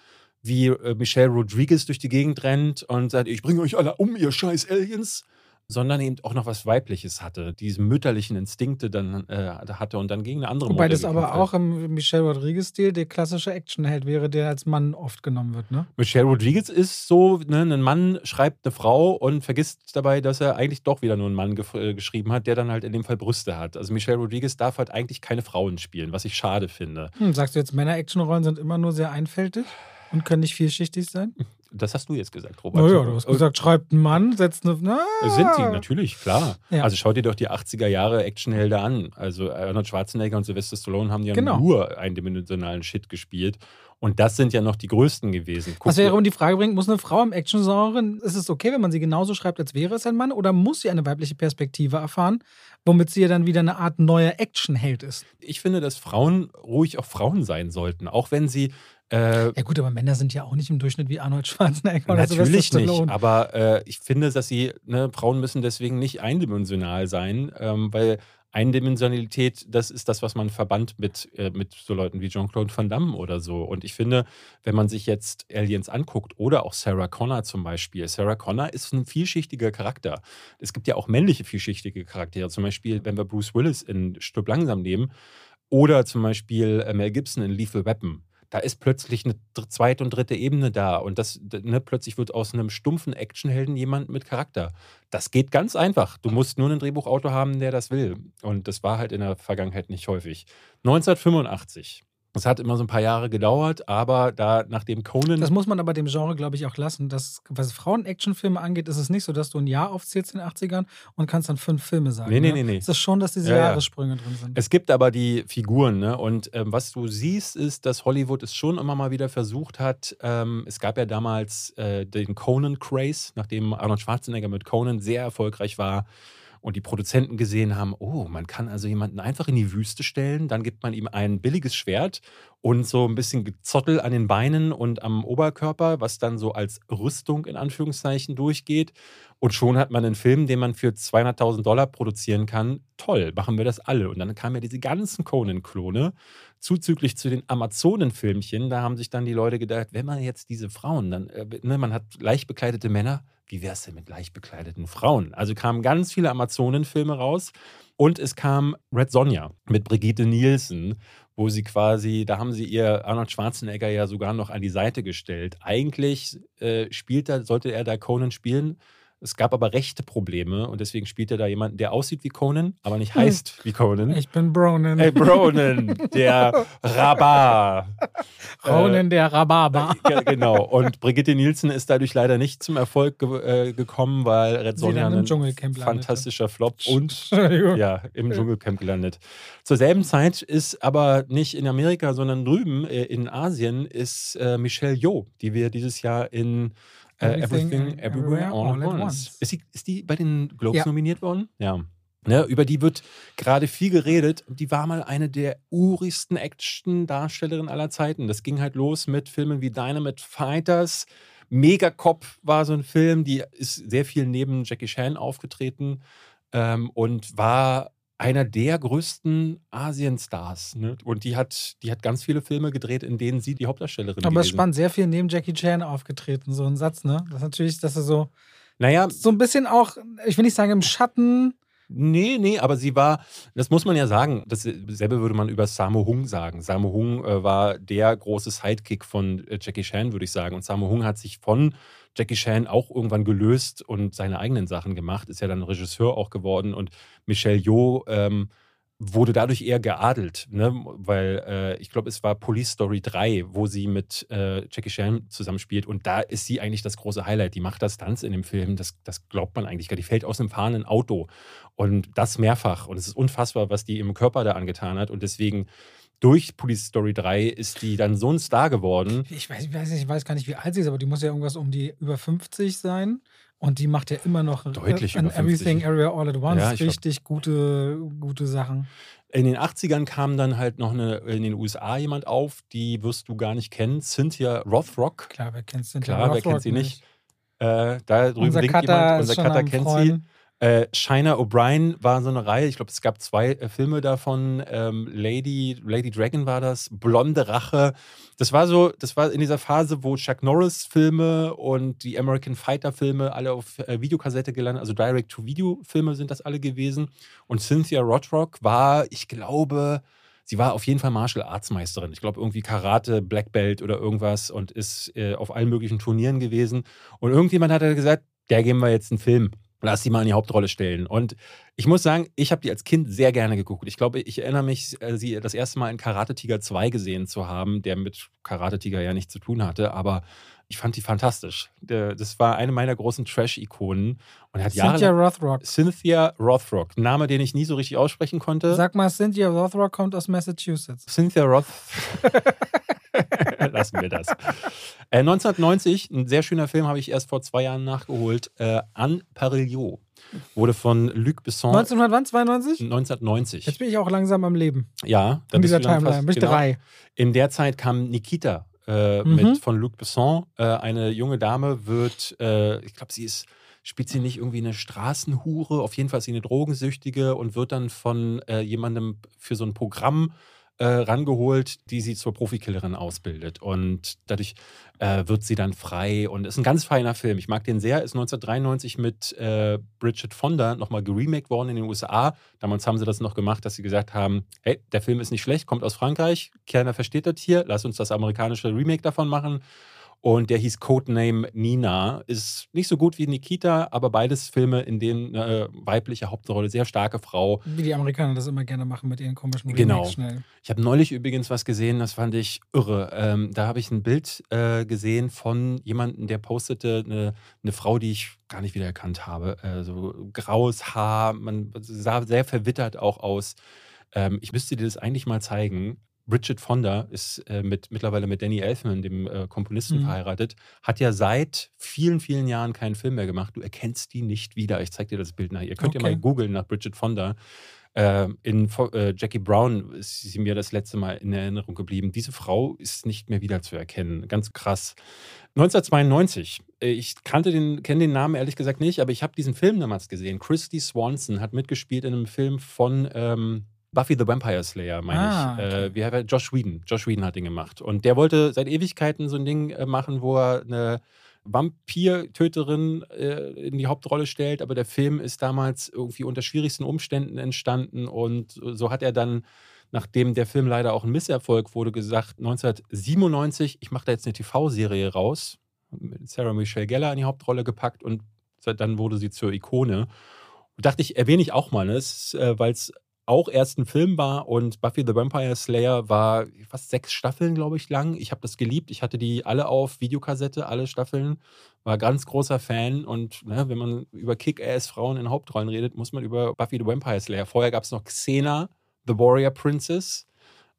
wie äh, Michelle Rodriguez durch die Gegend rennt und sagt, ich bringe euch alle um, ihr scheiß Aliens, sondern eben auch noch was Weibliches hatte, diese mütterlichen Instinkte dann äh, hatte und dann gegen eine andere Wobei das aber auch im Michelle Rodriguez-Stil der klassische Actionheld wäre, der als Mann oft genommen wird, ne? Michelle Rodriguez ist so, ne, ein Mann schreibt eine Frau und vergisst dabei, dass er eigentlich doch wieder nur einen Mann ge äh, geschrieben hat, der dann halt in dem Fall Brüste hat. Also Michelle Rodriguez darf halt eigentlich keine Frauen spielen, was ich schade finde. Hm, sagst du jetzt, Männer-Actionrollen sind immer nur sehr einfältig? Und können nicht vielschichtig sein? Das hast du jetzt gesagt, Robert. Naja, du hast gesagt, schreibt ein Mann, setzt eine. Na. Sind die, natürlich, klar. Ja. Also schau dir doch die 80er Jahre Actionhelden an. Also Arnold Schwarzenegger und Sylvester Stallone haben ja genau. nur eindimensionalen Shit gespielt. Und das sind ja noch die größten gewesen. Guck Was wäre um die Frage bringt, muss eine Frau im Action-Genre, ist es okay, wenn man sie genauso schreibt, als wäre es ein Mann, oder muss sie eine weibliche Perspektive erfahren, womit sie ja dann wieder eine Art neuer Actionheld ist? Ich finde, dass Frauen ruhig auch Frauen sein sollten, auch wenn sie Äh, Ja gut, aber Männer sind ja auch nicht im Durchschnitt wie Arnold Schwarzenegger oder Natürlich nicht, aber äh, ich finde, dass sie, ne, Frauen müssen deswegen nicht eindimensional sein, ähm, weil Eindimensionalität, das ist das, was man verbannt mit, äh, mit so Leuten wie Jean-Claude Van Damme oder so. Und ich finde, wenn man sich jetzt Aliens anguckt oder auch Sarah Connor zum Beispiel, Sarah Connor ist ein vielschichtiger Charakter. Es gibt ja auch männliche vielschichtige Charaktere, zum Beispiel, wenn wir Bruce Willis in Stück langsam nehmen oder zum Beispiel äh, Mel Gibson in Lethal Weapon da ist plötzlich eine zweite und dritte Ebene da und das ne, plötzlich wird aus einem stumpfen Actionhelden jemand mit Charakter. Das geht ganz einfach. Du musst nur einen Drehbuchautor haben, der das will. Und das war halt in der Vergangenheit nicht häufig. 1985. Es hat immer so ein paar Jahre gedauert, aber da nachdem Conan Das muss man aber dem Genre, glaube ich, auch lassen. Das, was Frauen-Action-Filme angeht, ist es nicht so, dass du ein Jahr aufzählst in den 80ern und kannst dann fünf Filme sagen. Nee, nee, ne? nee, nee. Es ist schon, dass diese Ja, ja. Jahressprünge drin sind. Es gibt aber die Figuren, ne? Und ähm, was du siehst, ist, dass Hollywood es schon immer mal wieder versucht hat. Ähm, es gab ja damals äh, den Conan-Craze, nachdem Arnold Schwarzenegger mit Conan sehr erfolgreich war und die Produzenten gesehen haben, oh, man kann also jemanden einfach in die Wüste stellen, dann gibt man ihm ein billiges Schwert und so ein bisschen Gezottel an den Beinen und am Oberkörper, was dann so als Rüstung in Anführungszeichen durchgeht. Und schon hat man einen Film, den man für 200.000 Dollar produzieren kann. Toll, machen wir das alle. Und dann kamen ja diese ganzen Conan-Klone, zuzüglich zu den Amazonen-Filmchen. Da haben sich dann die Leute gedacht, wenn man jetzt diese Frauen, dann, äh, ne, man hat leicht bekleidete Männer, wie wäre es denn mit leicht bekleideten Frauen? Also kamen ganz viele Amazonen-Filme raus. Und es kam Red Sonja mit Brigitte Nielsen, wo sie quasi, da haben sie ihr Arnold Schwarzenegger ja sogar noch an die Seite gestellt. Eigentlich äh, spielt er, sollte er da Conan spielen. Es gab aber rechte Probleme und deswegen spielt er da jemanden, der aussieht wie Conan, aber nicht Hm. heißt wie Conan. Ich bin Bronan. Ey, Bronan, der Rabar. Ronan der Rhabarber. Äh, genau. Und Brigitte Nielsen ist dadurch leider nicht zum Erfolg ge äh, gekommen, weil Red Sonja ein landete. fantastischer Flop und ja, im Dschungelcamp gelandet. Zur selben Zeit ist aber nicht in Amerika, sondern drüben äh, in Asien ist äh, Michelle Yeoh, die wir dieses Jahr in äh, Everything, Everything, Everywhere, All, at Once. Ist, sie, ist die bei den Globes Ja. nominiert worden? Ja. Ne, über die wird gerade viel geredet. Die war mal eine der urigsten Action-Darstellerinnen aller Zeiten. Das ging halt los mit Filmen wie Dynamite Fighters. Megacop war so ein Film, die ist sehr viel neben Jackie Chan aufgetreten ähm, und war einer der größten Asienstars. Ne? Und die hat, die hat ganz viele Filme gedreht, in denen sie die Hauptdarstellerin Aber es ist spannend, sehr viel neben Jackie Chan aufgetreten, so ein Satz, ne? Das ist natürlich, dass er so, Naja, so ein bisschen auch, ich will nicht sagen im Schatten, Nee, nee, aber sie war, das muss man ja sagen, dasselbe würde man über Sammo Hung sagen. Sammo Hung äh, war der große Sidekick von äh, Jackie Chan, würde ich sagen. Und Sammo Hung hat sich von Jackie Chan auch irgendwann gelöst und seine eigenen Sachen gemacht, ist ja dann Regisseur auch geworden. Und Michelle Yeoh ähm, wurde dadurch eher geadelt, ne? weil äh, ich glaube, es war Police Story 3, wo sie mit äh, Jackie Chan zusammenspielt und da ist sie eigentlich das große Highlight. Die macht das Tanz in dem Film, das, das glaubt man eigentlich gar nicht. Die fällt aus einem fahrenden Auto und das mehrfach und es ist unfassbar, was die im Körper da angetan hat und deswegen durch Police Story 3 ist die dann so ein Star geworden. ich weiß, ich weiß, nicht, ich weiß gar nicht, wie alt sie ist, aber die muss ja irgendwas um die über 50 sein. Und die macht ja immer noch Deutlich an über 50. Everything Area All at Once Ja, ich glaub- richtig gute, gute Sachen. In den 80ern kam dann halt noch eine, in den USA jemand auf, die wirst du gar nicht kennen, Cynthia Rothrock. Klar, wer kennt Cynthia Klar, wer Rothrock kennt sie nicht? Äh, da drüben Unser winkt Cutter jemand, unser Cutter kennt sie. Äh, Shiner O'Brien war so eine Reihe, ich glaube, es gab zwei äh, Filme davon. Ähm, Lady, Lady Dragon war das, Blonde Rache. Das war so, das war in dieser Phase, wo Chuck Norris-Filme und die American Fighter-Filme alle auf äh, Videokassette gelandet, also Direct-to-Video-Filme sind das alle gewesen. Und Cynthia Rothrock war, ich glaube, sie war auf jeden Fall Martial Arts Meisterin. Ich glaube, irgendwie Karate, Black Belt oder irgendwas und ist äh, auf allen möglichen Turnieren gewesen. Und irgendjemand hat halt gesagt, der geben wir jetzt einen Film. Lass sie mal in die Hauptrolle stellen. Und ich muss sagen, ich habe die als Kind sehr gerne geguckt. Ich glaube, ich erinnere mich, äh, sie das erste Mal in Karate Tiger 2 gesehen zu haben, der mit Karate Tiger ja nichts zu tun hatte, aber ich fand die fantastisch. Der- Das war eine meiner großen Trash-Ikonen und hat Cynthia. Rothrock. Cynthia Rothrock, Name, den ich nie so richtig aussprechen konnte. Sag mal, Cynthia Rothrock kommt aus Massachusetts. Cynthia Roth. Lassen wir das. Äh, 1990, ein sehr schöner Film, habe ich erst vor zwei Jahren nachgeholt. Äh, Anne Parillo wurde von Luc Besson 1992? 1990. Jetzt bin ich auch langsam am Leben. ja, da In bist dieser Timeline. fast- Bin ich genau. drei. In der Zeit kam Nikita äh, mhm. mit, von Luc Besson. Äh, eine junge Dame wird, äh, ich glaube, sie ist spielt sie nicht irgendwie eine Straßenhure? Auf jeden Fall ist sie eine Drogensüchtige und wird dann von äh, jemandem für so ein Programm äh, rangeholt, die sie zur Profikillerin ausbildet. Und dadurch äh, wird sie dann frei und ist ein ganz feiner Film. Ich mag den sehr. Ist 1993 mit äh, Bridget Fonda nochmal geremaked worden in den USA. Damals haben sie das noch gemacht, dass sie gesagt haben: Hey, der Film ist nicht schlecht, kommt aus Frankreich. Keiner versteht das hier. Lass uns das amerikanische Remake davon machen. Und der hieß Codename Nina. Ist nicht so gut wie Nikita, aber beides Filme, in denen eine weibliche Hauptrolle, sehr starke Frau. Wie die Amerikaner das immer gerne machen mit ihren komischen genau. schnell. Ich habe neulich übrigens was gesehen, das fand ich irre. Ähm, da habe ich ein Bild äh, gesehen von jemandem, der postete eine, eine, Frau, die ich gar nicht wiedererkannt habe. Äh, so graues Haar, man sah sehr verwittert auch aus. Ähm, ich müsste dir das eigentlich mal zeigen. Bridget Fonda ist äh, mit, mittlerweile mit Danny Elfman, dem äh, Komponisten, mhm. verheiratet, hat ja seit vielen, vielen Jahren keinen Film mehr gemacht. Du erkennst die nicht wieder. Ich zeig dir das Bild nach. Ihr könnt okay. ja mal googeln nach Bridget Fonda. Äh, in äh, Jackie Brown ist sie mir das letzte Mal in Erinnerung geblieben. Diese Frau ist nicht mehr wieder zu erkennen. Ganz krass. 1992. Äh, ich kannte den, kenne den Namen ehrlich gesagt nicht, aber ich habe diesen Film damals gesehen. Christy Swanson hat mitgespielt in einem Film von ähm, Buffy the Vampire Slayer, meine ah, ich. Okay. Äh, wie hat Josh Whedon. Josh Whedon hat den gemacht. Und der wollte seit Ewigkeiten so ein Ding äh, machen, wo er eine Vampir-Töterin äh, in die Hauptrolle stellt, aber der Film ist damals irgendwie unter schwierigsten Umständen entstanden und so hat er dann, nachdem der Film leider auch ein Misserfolg wurde, gesagt, 1997, ich mache da jetzt eine TV-Serie raus, mit Sarah Michelle Geller in die Hauptrolle gepackt und dann wurde sie zur Ikone. Und dachte ich, erwähne ich auch mal, ne? äh, weil es auch erst ein Film war und Buffy the Vampire Slayer war fast sechs Staffeln, glaube ich, lang. Ich habe das geliebt. Ich hatte die alle auf Videokassette, alle Staffeln. War ganz großer Fan und ne, wenn man über Kick-Ass-Frauen in Hauptrollen redet, muss man über Buffy the Vampire Slayer. Vorher gab es noch Xena, The Warrior Princess.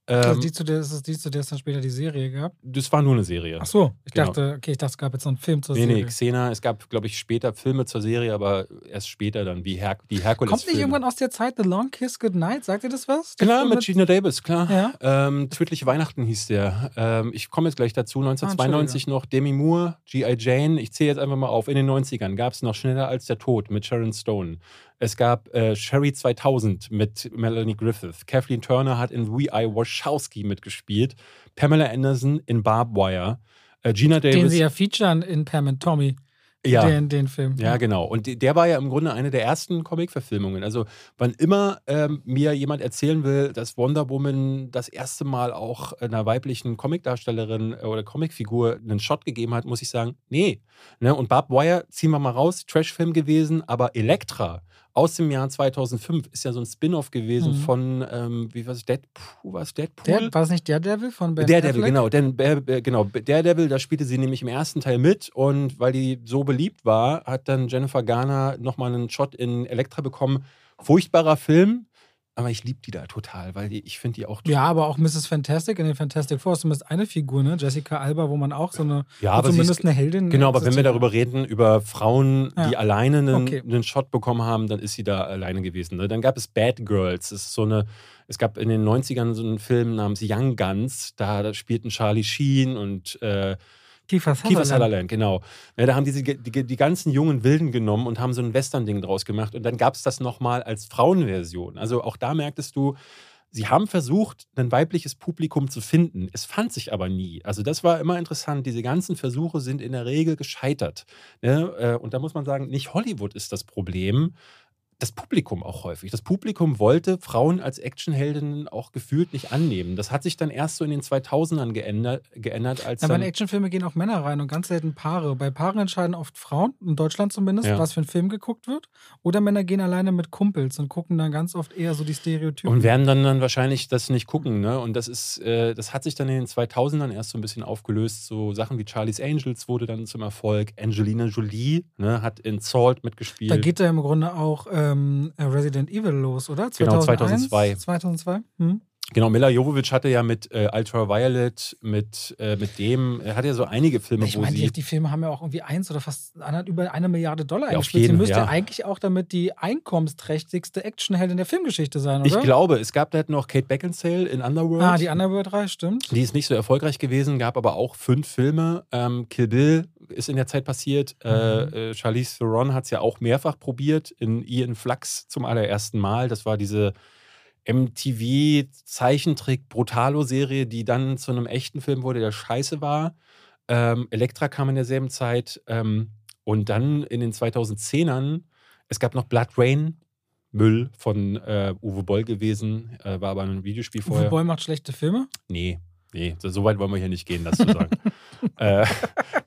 Ähm, die, zu der, ist es die, zu der es dann später die Serie gab? Das war nur eine Serie. Ach so, ich genau. dachte, okay, ich dachte, es gab jetzt noch einen Film zur nee, Serie. Nee, nee, Xena, es gab, glaube ich, später Filme zur Serie, aber erst später dann, wie Her die Herkules. Kommt nicht irgendwann aus der Zeit The Long Kiss Goodnight? Sagt ihr das was? Klar, mit Gina Davis, klar. Ja? Ähm, Tödliche Weihnachten hieß der. Ähm, ich komme jetzt gleich dazu. 1992 ah, noch Demi Moore, G.I. Jane. Ich zähle jetzt einfach mal auf. In den 90ern gab es noch Schneller als der Tod mit Sharon Stone. Es gab äh, Sherry 2000 mit Melanie Griffith. Kathleen Turner hat in We I Wachowski mitgespielt. Pamela Anderson in Barb Wire. Äh, Gina Davis. Den sie ja featuren in Pam and Tommy. Ja. Den, den Film. Ja, genau. Und der war ja im Grunde eine der ersten Comic-Verfilmungen. Also, wann immer ähm, mir jemand erzählen will, dass Wonder Woman das erste Mal auch einer weiblichen Comicdarstellerin äh, oder Comicfigur einen Shot gegeben hat, muss ich sagen, nee. Ne? Und Barb Wire ziehen wir mal raus, Trashfilm gewesen, aber Elektra aus dem Jahr 2005 ist ja so ein Spin-off gewesen mhm. von, ähm, wie war es, Deadpool? Was, Deadpool? Der, war es nicht Daredevil von Ben Daredevil, genau. Denn, äh, genau. Daredevil, da spielte sie nämlich im ersten Teil mit und weil die so beliebt war, hat dann Jennifer Garner nochmal einen Shot in Elektra bekommen. Furchtbarer Film, aber ich liebe die da total, weil ich finde die auch. Ja, aber auch Mrs. Fantastic in den Fantastic Four ist zumindest eine Figur, ne? Jessica Alba, wo man auch so eine. Ja, aber zumindest ist, eine Heldin. Genau, aber wenn wir darüber reden, über Frauen, ja. die alleine einen, okay. einen Shot bekommen haben, dann ist sie da alleine gewesen. Ne? Dann gab es Bad Girls. Das ist so eine. Es gab in den 90ern so einen Film namens Young Guns. Da, da spielten Charlie Sheen und. Äh, Kiefer Sutherland. Kiefer Sutherland, genau. Ja, da haben die, die, die ganzen jungen Wilden genommen und haben so ein Western-Ding draus gemacht. Und dann gab es das nochmal als Frauenversion. Also auch da merktest du, sie haben versucht, ein weibliches Publikum zu finden. Es fand sich aber nie. Also das war immer interessant. Diese ganzen Versuche sind in der Regel gescheitert. Ne? Äh, und da muss man sagen, nicht Hollywood ist das Problem, das Publikum auch häufig. Das Publikum wollte Frauen als Actionheldinnen auch gefühlt nicht annehmen. Das hat sich dann erst so in den 2000ern geändert, geändert als. Ja, bei Actionfilme gehen auch Männer rein und ganz selten Paare. Bei Paaren entscheiden oft Frauen, in Deutschland zumindest, ja. was für ein Film geguckt wird. Oder Männer gehen alleine mit Kumpels und gucken dann ganz oft eher so die Stereotypen. Und werden dann, dann wahrscheinlich das nicht gucken. Ne? Und das ist, äh, das hat sich dann in den 2000ern erst so ein bisschen aufgelöst. So Sachen wie Charlie's Angels wurde dann zum Erfolg. Angelina Jolie ne, hat in Salt mitgespielt. Da geht er im Grunde auch. Ähm, ähm, Resident Evil los, oder? 2001? Genau, 2002. 2002? Hm? Genau, Mila Jovovich hatte ja mit äh, Ultraviolet, mit, äh, mit dem, er hat ja so einige Filme, Ich wo meine, sie. die, die Filme haben ja auch irgendwie eins oder fast anderth- über eine Milliarde Dollar Ja, eingespielt. Sie müsste ja. eigentlich auch damit die einkommensträchtigste Actionheldin der Filmgeschichte sein, oder? Ich glaube, es gab da noch Kate Beckinsale in Underworld. Ah, die Underworld 3, stimmt. Die ist nicht so erfolgreich gewesen, gab aber auch fünf Filme. Ähm, Kill Bill ist in der Zeit passiert. Mhm. Äh, äh, Charlize Theron hat es ja auch mehrfach probiert in Ian Flux zum allerersten Mal. Das war diese MTV-Zeichentrick-Brutalo-Serie, die dann zu einem echten Film wurde, der scheiße war. Ähm, Elektra kam in derselben Zeit. Ähm, und dann in den 2010ern, es gab noch Blood Rain, Müll von äh, Uwe Boll gewesen, äh, war aber ein Videospiel vorher. Uwe Boll macht schlechte Filme. Nee, nee, so so weit wollen wir hier nicht gehen, das zu sagen. äh,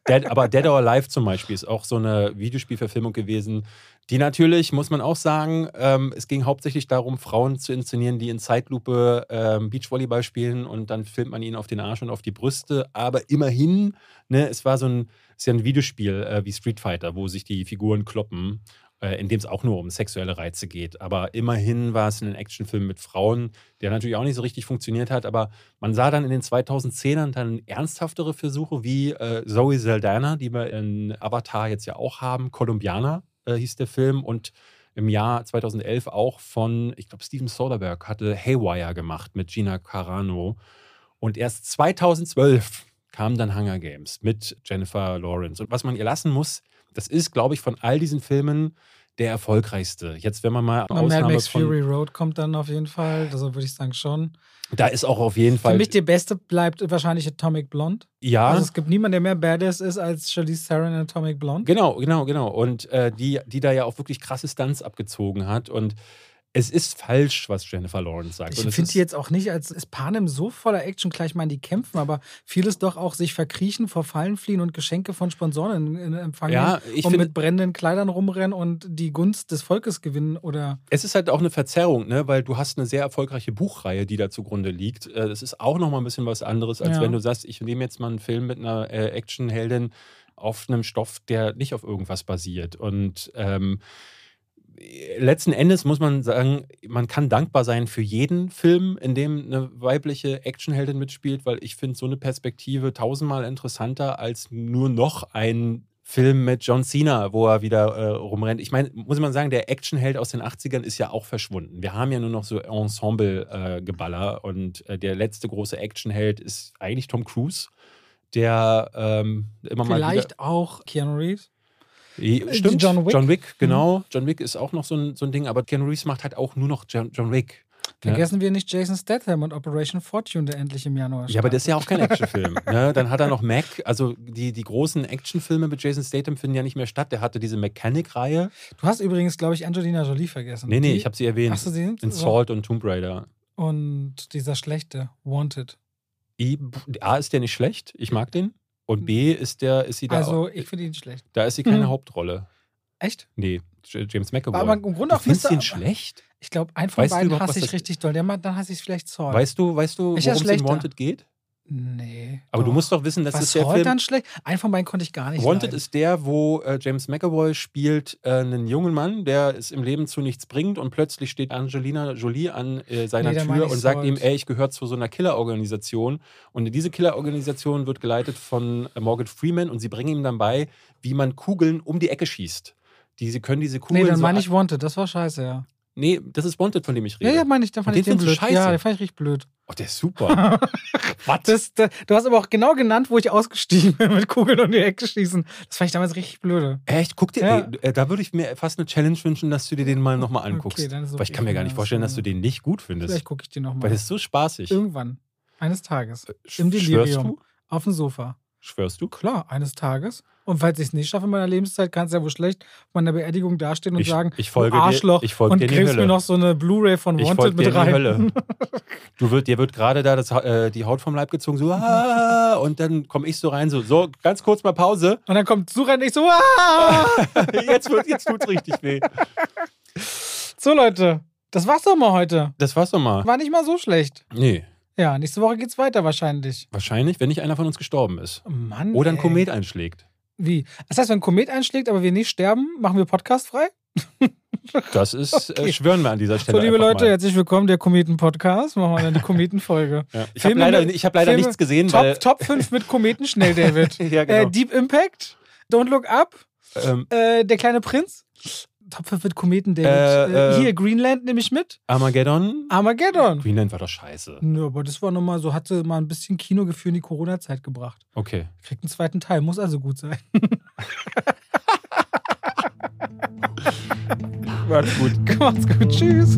Dead, aber Dead or Alive zum Beispiel ist auch so eine Videospielverfilmung gewesen, die natürlich, muss man auch sagen, ähm, es ging hauptsächlich darum, Frauen zu inszenieren, die in Zeitlupe ähm, Beachvolleyball spielen und dann filmt man ihnen auf den Arsch und auf die Brüste. Aber immerhin, ne, es war so ein, ist ja ein Videospiel äh, wie Street Fighter, wo sich die Figuren kloppen äh, in dem es auch nur um sexuelle Reize geht. Aber immerhin war es ein Actionfilm mit Frauen, der natürlich auch nicht so richtig funktioniert hat. Aber man sah dann in den 2010ern dann ernsthaftere Versuche wie äh, Zoe Saldana, die wir in Avatar jetzt ja auch haben. Columbiana äh, hieß der Film. Und im Jahr 2011 auch von, ich glaube, Steven Soderbergh hatte Haywire gemacht mit Gina Carano. Und erst 2012 kam dann Hunger Games mit Jennifer Lawrence. Und was man ihr lassen muss, das ist, glaube ich, von all diesen Filmen der erfolgreichste. Jetzt, wenn man mal Und Mad Ausnahme Max von, Fury Road kommt dann auf jeden Fall. Also würde ich sagen schon. da ist auch auf jeden Für Fall, mich der beste bleibt wahrscheinlich Atomic Blonde. ja, Also es gibt niemanden, der mehr Badass ist als Charlize Theron in Atomic Blonde. Genau, genau, genau. Und äh, die, die da ja auch wirklich krasse Stunts abgezogen hat. Und es ist falsch, was Jennifer Lawrence sagt. Ich finde die jetzt auch nicht als ist Panem so voller Action, klar, ich meine, die kämpfen, aber vieles doch auch sich verkriechen, vor Fallen fliehen und Geschenke von Sponsoren in, in Empfang Ja, ich und finde- mit brennenden Kleidern rumrennen und die Gunst des Volkes gewinnen oder Es ist halt auch eine Verzerrung, ne? weil du hast eine sehr erfolgreiche Buchreihe, die da zugrunde liegt. Äh, Das ist auch nochmal ein bisschen was anderes, als Ja. wenn du sagst, ich nehme jetzt mal einen Film mit einer äh, Actionheldin auf einem Stoff, der nicht auf irgendwas basiert. Und ähm, letzten Endes muss man sagen, man kann dankbar sein für jeden Film, in dem eine weibliche Actionheldin mitspielt, weil ich finde so eine Perspektive tausendmal interessanter als nur noch ein Film mit John Cena, wo er wieder äh, rumrennt. Ich meine, muss man sagen, der Actionheld aus den 80ern ist ja auch verschwunden. Wir haben ja nur noch so Ensemble-Geballer und äh, der letzte große Actionheld ist eigentlich Tom Cruise, der ähm, immer mal wieder vielleicht auch Keanu Reeves. I- Stimmt, John John Wick. Wick, genau. John Wick ist auch noch so ein, so ein Ding, aber Keanu Reeves macht halt auch nur noch John, John Wick. Vergessen wir nicht Jason Statham und Operation Fortune, der endlich im Januar Ja, aber das ist ja startet. auch kein Actionfilm. ne? Dann hat er noch Mac, also die, die großen Actionfilme mit Jason Statham finden ja nicht mehr statt. Der hatte diese Mechanic-Reihe. Du hast übrigens, glaube ich, Angelina Jolie vergessen. Nee, nee, Die- ich habe sie erwähnt. Hast du sie? In Salt und Tomb Raider. Und dieser schlechte, Wanted. I, A ist der nicht schlecht, ich mag den. Und B ist der, ist sie da, Also, auch, ich finde ihn schlecht. da ist sie keine Mhm. Hauptrolle. Echt? Nee, James McAvoy. Aber im Grunde auch findest den schlecht? Ich glaube, einen von Weißt beiden hasse ich richtig doll. Der, ma- dann hasse ich vielleicht Saul. Weißt du, weißt du, worum es in? Wanted geht? Nee. Aber du doch. musst doch wissen, das Was ist der Film. dann schlecht? Einen von beiden konnte ich gar nicht Wanted leiden. ist der, wo äh, James McAvoy spielt äh, einen jungen Mann, der es im Leben zu nichts bringt und plötzlich steht Angelina Jolie an äh, seiner Nee, Tür und sagt ihm, ey, ich gehöre zu so einer Killerorganisation und diese Killerorganisation wird geleitet von äh, Morgan Freeman und sie bringen ihm dann bei, wie man Kugeln um die Ecke schießt. Die, sie können diese Kugeln Nee, dann so meine ich Wanted. Das war scheiße, ja. Nee, das ist Wanted, von dem ich Ja, rede. ja, meine ich. Dann fand Und ich den den blöd. scheiße? Ja, den fand ich richtig blöd. Oh, der ist super. Was? Da- du hast aber auch genau genannt, wo ich ausgestiegen bin mit Kugeln um die Ecke schießen. Das fand ich damals richtig blöde. Echt? Guck dir, Ja. ey, äh, da würde ich mir fast eine Challenge wünschen, dass du dir den mal nochmal anguckst. Okay, dann ist Weil ich kann mir gar nicht vorstellen, dass ja. du den nicht gut findest. Vielleicht gucke ich den Weil nochmal. das ist so spaßig. Irgendwann. Eines Tages. Sch- Im Schwörst Delirium. du? Auf dem Sofa. Schwörst du? Klar, eines Tages. Und falls ich es nicht schaffe in meiner Lebenszeit, kann es ja wohl schlecht auf meiner Beerdigung dastehen und Ich- sagen, ich folge du dir- Arschloch, ich folge und dir kriegst mir noch so eine Blu-ray von Ich Wanted mit in die rein. Hölle. Du wird, dir wird gerade da das, äh, die Haut vom Leib gezogen, so, ah, und dann komme ich so rein, so, so, ganz kurz mal Pause. Und dann kommt Sucher nicht so, ah! Jetzt, wird, jetzt tut's richtig weh. So Leute, das war's doch mal heute. Das war's doch mal. War nicht mal so schlecht. Nee, Ja, nächste Woche geht's weiter wahrscheinlich. wahrscheinlich, wenn nicht einer von uns gestorben ist. Mann. Oder ein ey. Komet einschlägt. Wie? Das heißt, wenn ein Komet einschlägt, aber wir nicht sterben, machen wir Podcast frei? Das ist, Okay. äh, schwören wir an dieser Stelle. So, liebe Leute, mal. herzlich willkommen, der Kometen-Podcast. Machen wir dann die Kometen-Folge. Ja. Ich habe leider, ich hab leider Filme- nichts gesehen, weil. Top, Top 5 mit Kometen, schnell, David. ja, genau. äh, Deep Impact, Don't Look Up, ähm, äh, Der kleine Prinz. Top 5 mit Kometen, David. Äh, Äh, äh, hier, Greenland nehme ich mit. Armageddon. Armageddon. Greenland war doch scheiße. Nö, aber das war nochmal so, hatte mal ein bisschen Kinogefühl in die Corona-Zeit gebracht. Okay. Kriegt einen zweiten Teil, muss also gut sein. Macht's gut. Macht's gut, tschüss.